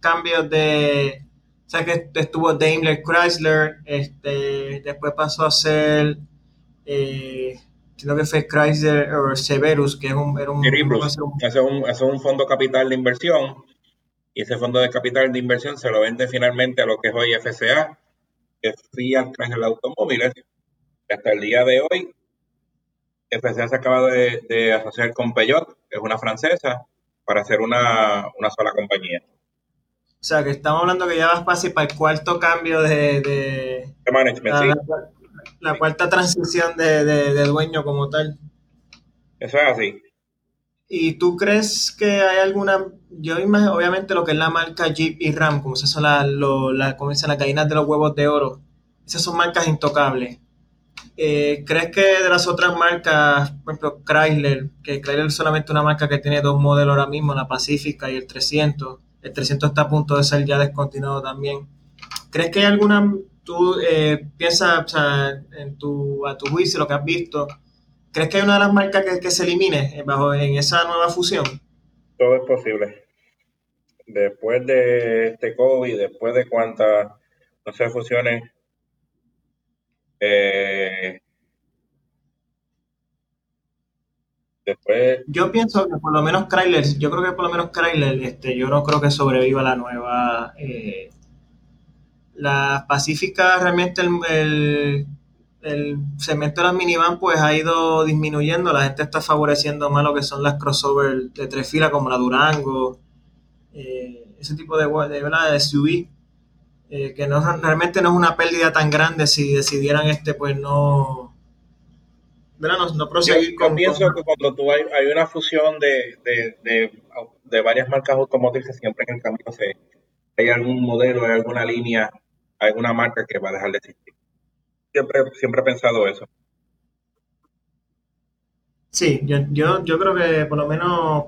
cambios de. O sea, que estuvo Daimler Chrysler, este, después pasó a ser. Eh, sino que fue Chrysler o Severus, que es un, era un, es un, fondo capital de inversión y ese fondo de capital de inversión se lo vende finalmente a lo que es hoy FCA, que es Fiat Chrysler Automóviles. Hasta el día de hoy, FCA se acaba de, asociar con Peugeot, que es una francesa, para hacer una, sola compañía. O sea, que estamos hablando que ya vas fácil para el cuarto cambio de... De, management, sí la cuarta transición de, dueño como tal. Eso es así. ¿Y tú crees que hay alguna, yo imagino, obviamente lo que es la marca Jeep y Ram, como se son la, lo, la, como dicen, las gallinas de los huevos de oro, esas son marcas intocables. Eh, ¿Crees que de las otras marcas, por ejemplo, Chrysler, que Chrysler es solamente una marca que tiene dos modelos ahora mismo, la Pacífica y el 300, el 300 está a punto de ser ya descontinuado también. ¿Crees que hay alguna, tú eh, piensas, o sea, en tu, a tu juicio, lo que has visto, ¿crees que hay una de las marcas que, que se elimine bajo en esa nueva fusión? Todo es posible. Después de este COVID, después de cuántas, no sé, fusiones eh, después. Yo pienso que por lo menos Chrysler, yo creo que por lo menos Chrysler, este, yo no creo que sobreviva la nueva. Eh, la Pacífica realmente el, el, segmento de las minivan pues ha ido disminuyendo, la gente está favoreciendo más lo que son las crossover de tres filas como la Durango, eh, ese tipo de, de, de SUV eh, que no, realmente no es una pérdida tan grande si decidieran este pues no no, no proseguir yo, con, pienso que cuando tú hay, hay una fusión de, de, de, de, varias marcas automotrices siempre en el camino se, hay algún modelo, hay alguna línea, alguna marca que va a dejar de existir. Siempre, siempre he pensado eso. Sí, yo, yo, yo creo que por lo menos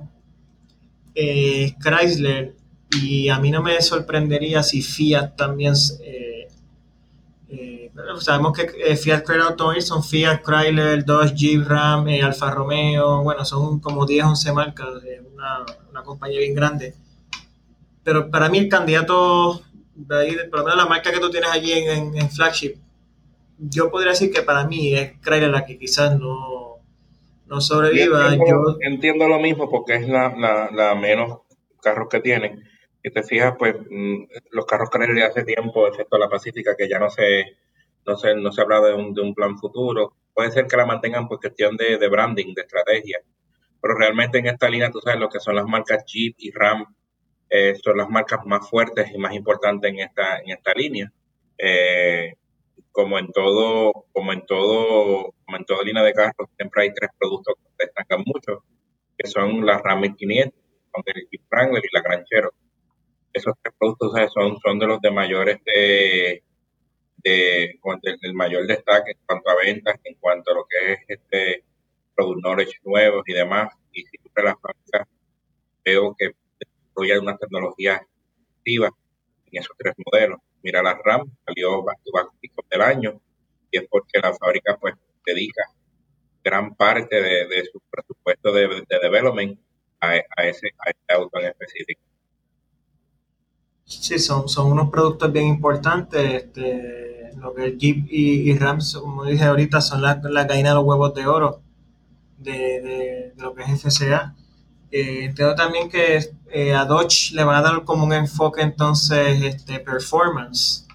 eh, Chrysler y a mí no me sorprendería si Fiat también... Eh, eh, sabemos que eh, Fiat Chrysler Automobile son Fiat, Chrysler, Dodge, Jeep, Ram, Alfa Romeo, bueno, son como 10, 11 marcas una, una, compañía bien grande. Pero para mí el candidato, de ahí, por lo menos la marca que tú tienes allí en, en, Flagship, yo podría decir que para mí es Chrysler la que quizás no, no sobreviva. Entiendo, yo entiendo lo mismo porque es la, la, la menos carros que tienen si te fijas, pues mm, los carros de hace tiempo, excepto la Pacífica, que ya no se, no se, no se habla de un, de un plan futuro. Puede ser que la mantengan por cuestión de, de, branding, de estrategia. Pero realmente en esta línea, tú sabes lo que son las marcas Jeep y Ram, eh, son las marcas más fuertes y más importantes en esta, en esta línea. Eh, como en todo, como en todo, como en toda línea de carros, siempre hay tres productos que destacan mucho, que son la Ram 1500, son el Jeep Wrangler y la Granchero esos tres productos son, son de los de mayores de, de, el mayor destaque en cuanto a ventas, en cuanto a lo que es este product knowledge nuevos y demás. Y siempre las marcas veo que desarrollan una tecnología activa en esos tres modelos. Mira la RAM, salió back del año y es porque la fábrica pues dedica gran parte de, su presupuesto de, de development a, a, ese, a ese auto en específico. Sí, son, son unos productos bien importantes. Este, lo que el Jeep y, y Rams, como dije ahorita, son las la gallinas de los huevos de oro de, de, lo que es FCA. Eh, entiendo también que eh, a Dodge le van a dar como un enfoque entonces este performance.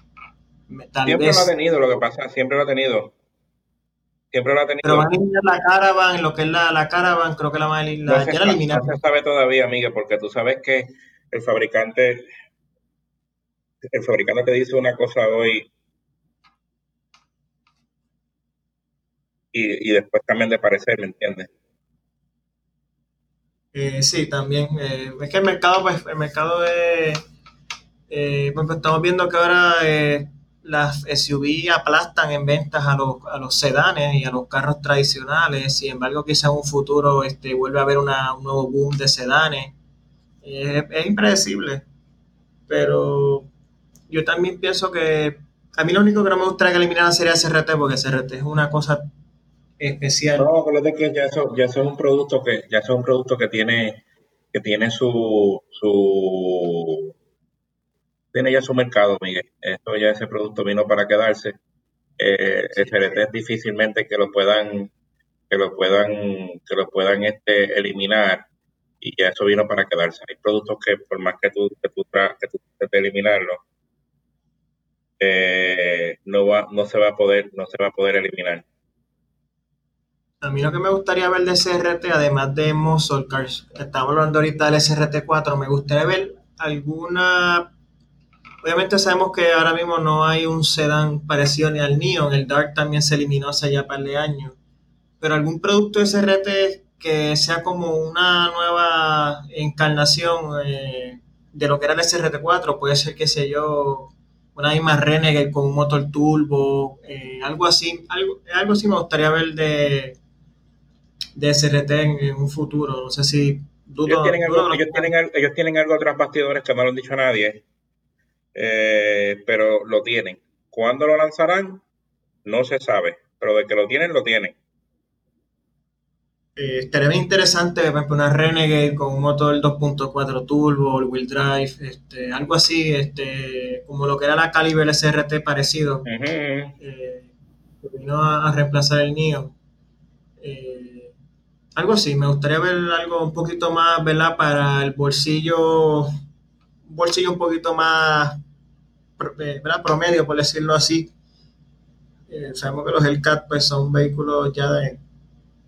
Tal siempre vez, lo ha tenido, lo que pasa, siempre lo ha tenido. Siempre lo ha tenido. Pero van a eliminar la Caravan, lo que es la, la Caravan, creo que la van a eliminar. No se, eliminar. no se sabe todavía, Miguel, porque tú sabes que el fabricante el fabricante te dice una cosa hoy y, y después también de parecer, ¿me entiendes? Eh, sí, también. Eh, es que el mercado, pues, el mercado es... Eh, pues, estamos viendo que ahora eh, las SUV aplastan en ventas a los, a los sedanes y a los carros tradicionales. Sin embargo, quizá en un futuro este, vuelve a haber un nuevo boom de sedanes. es impredecible. Pero yo también pienso que a mí lo único que no me gustaría que eliminaran sería CRT, porque CRT es una cosa especial. No, acuérdate que ya eso, ya eso es un producto que, ya es un producto que tiene, que tiene su, su tiene ya su mercado, Miguel. Esto ya ese producto vino para quedarse. Eh, el CRT es difícilmente que lo puedan, que lo puedan, que lo puedan este, eliminar y ya eso vino para quedarse. Hay productos que por más que tú, que tú, que tú que eliminarlo, eh, no va, no se va a poder, no se va a poder eliminar. A mí lo que me gustaría ver de CRT, además de Muscle Cars, estamos hablando ahorita del SRT4, me gustaría ver alguna. Obviamente sabemos que ahora mismo no hay un sedán parecido ni al Neon, el Dark también se eliminó hace ya un par de años. Pero algún producto SRT que sea como una nueva encarnación eh, de lo que era el SRT4, puede ser, qué sé yo, una misma Renegade con un motor turbo, eh, algo así, algo, algo así me gustaría ver de, de SRT en, un futuro. No sé si ellos, tienen algo, ellos, tienen, ellos tienen algo tras bastidores que no lo han dicho a nadie, eh, pero lo tienen. ¿Cuándo lo lanzarán? No se sabe, pero de que lo tienen, lo tienen. Eh, estaría bien interesante, por ejemplo, una Renegade con un motor 2.4 turbo, el wheel drive, este, algo así, este, como lo que era la Caliber SRT parecido, eh, que vino a, reemplazar el NIO. Eh, algo así, me gustaría ver algo un poquito más, ¿verdad? Para el bolsillo, un bolsillo un poquito más, ¿verdad? Promedio, por decirlo así. sabemos que los Hellcat pues, son vehículos ya de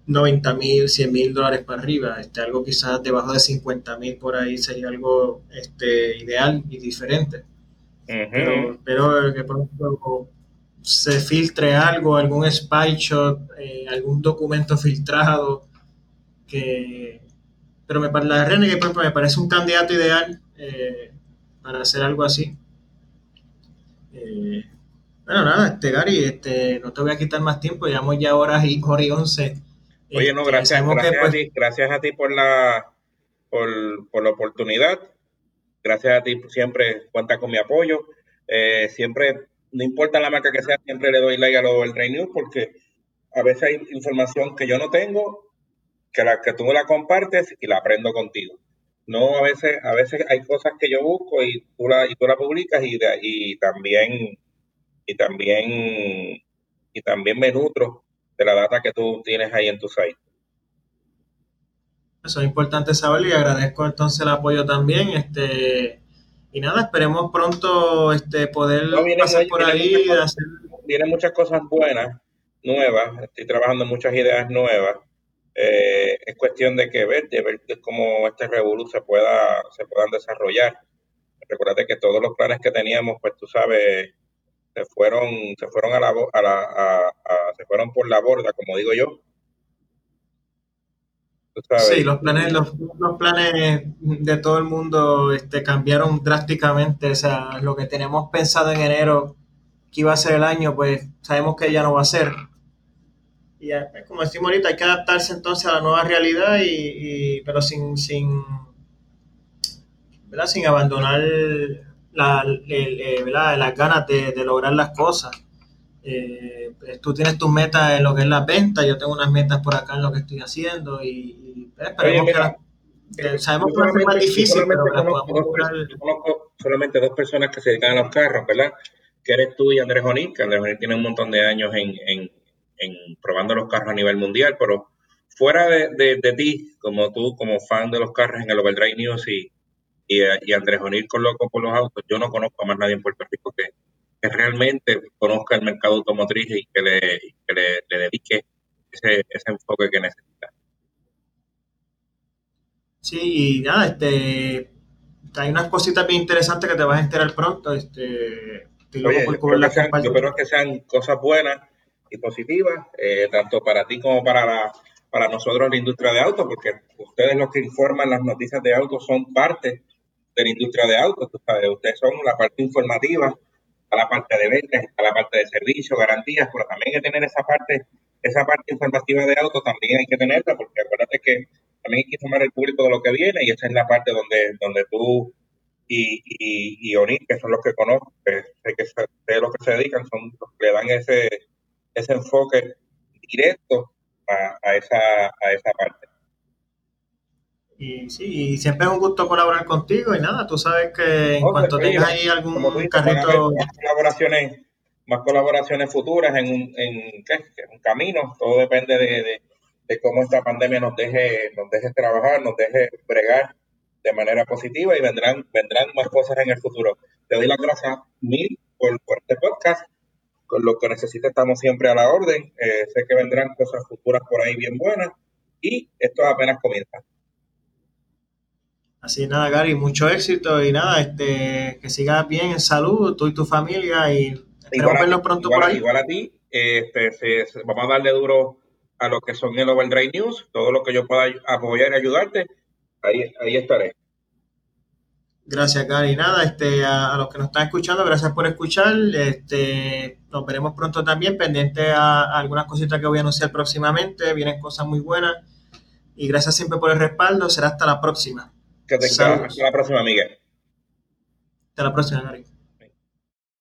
90 mil, 100 mil dólares para arriba, este, algo quizás debajo de 50 mil por ahí sería algo este, ideal y diferente. Pero, pero que por ejemplo se filtre algo, algún spy shot, eh, algún documento filtrado, que, pero me, la Renegade por ejemplo, me parece un candidato ideal eh, para hacer algo así. Eh, bueno, nada, este Gary, este, no te voy a quitar más tiempo, llevamos ya horas y, hora y 11 Oye, no, gracias, gracias, a pues ti, gracias a ti por la, por, la oportunidad. Gracias a ti siempre cuenta con mi apoyo. Eh, siempre, no importa la marca que sea, siempre le doy like a lo del Rey News porque a veces hay información que yo no tengo, que la que tú me la compartes y la aprendo contigo. No, a veces, a veces hay cosas que yo busco y tú la, y tú la publicas y, y también y también y también me nutro de la data que tú tienes ahí en tu site. Eso es importante saberlo y agradezco entonces el apoyo también. Este, y nada, esperemos pronto este, poder pasar por ahí. Vienen muchas cosas buenas, nuevas. Estoy trabajando en muchas ideas nuevas. Eh, es cuestión de que ver, de ver cómo este revolú se pueda, se puedan desarrollar. Recuerda que todos los planes que teníamos, pues tú sabes, se fueron, se fueron a la, a la se fueron por la borda, como digo yo. Sí, los planes, los, planes de todo el mundo este, cambiaron drásticamente. O sea, lo que tenemos pensado en enero que iba a ser el año, pues sabemos que ya no va a ser. Y pues, como decimos ahorita, hay que adaptarse entonces a la nueva realidad, y, pero sin, sin, sin abandonar la, eh, las ganas de, lograr las cosas. Eh, pues, tú tienes tus metas en lo que es la venta, yo tengo unas metas por acá en lo que estoy haciendo y, pues, esperemos que, sabemos que es más difícil, pero conozco, solamente dos personas que se dedican a los carros, ¿verdad? Que eres tú y Andrés Onil, que Andrés Onil tiene un montón de años en, en, en probando los carros a nivel mundial, pero fuera de, de, de, ti, como tú, como fan de los carros en el Overdrive News y, y, Andrés O'Neill con loco por los autos, yo no conozco a más nadie en Puerto Rico que, realmente conozca el mercado automotriz y que le, que le, dedique ese, ese, enfoque que necesita. Sí, y nada, este, hay unas cositas bien interesantes que te vas a enterar pronto. Este, Oye, yo, espero que sean, cosas buenas y eh, tanto para ti como para para nosotros la industria de autos, porque ustedes los que informan las noticias de autos son parte de la industria de autos. Ustedes son la parte informativa, a la parte de ventas, a la parte de servicio, garantías, pero también hay que tener esa parte, esa parte informativa de autos también hay que tenerla, porque acuérdate que también hay que informar al público de lo que viene y esa es la parte donde, donde tú y, y, y que son los que conozco, que sé que de los que se dedican, son los que le dan ese, ese enfoque directo a, a, esa, a esa parte. Y sí, siempre es un gusto colaborar contigo y nada, tú sabes que en cuanto tengas ahí algún carrito... Más colaboraciones, más colaboraciones futuras en un, en, ¿qué? un camino, todo depende de, de, cómo esta pandemia nos deje, nos deje trabajar, nos deje bregar de manera positiva y vendrán, vendrán más cosas en el futuro. Te doy las gracias mil por, por este podcast. Con lo que necesites estamos siempre a la orden. Eh, sé que vendrán cosas futuras por ahí bien buenas y esto apenas comienza. Así nada, Gary, mucho éxito y nada, este, que sigas bien en salud, tú y tu familia y esperamos vernos pronto por ahí. Igual a ti, este, vamos a darle duro a lo que son el Overdrive News, todo lo que yo pueda apoyar y ayudarte, ahí, ahí estaré. Gracias, Gary. Nada, este, a, los que nos están escuchando, gracias por escuchar. Este, nos veremos pronto también, pendiente a, algunas cositas que voy a anunciar próximamente. Vienen cosas muy buenas. Y gracias siempre por el respaldo. Será hasta la próxima. Que te hasta la próxima, Miguel. Hasta la próxima, Gary.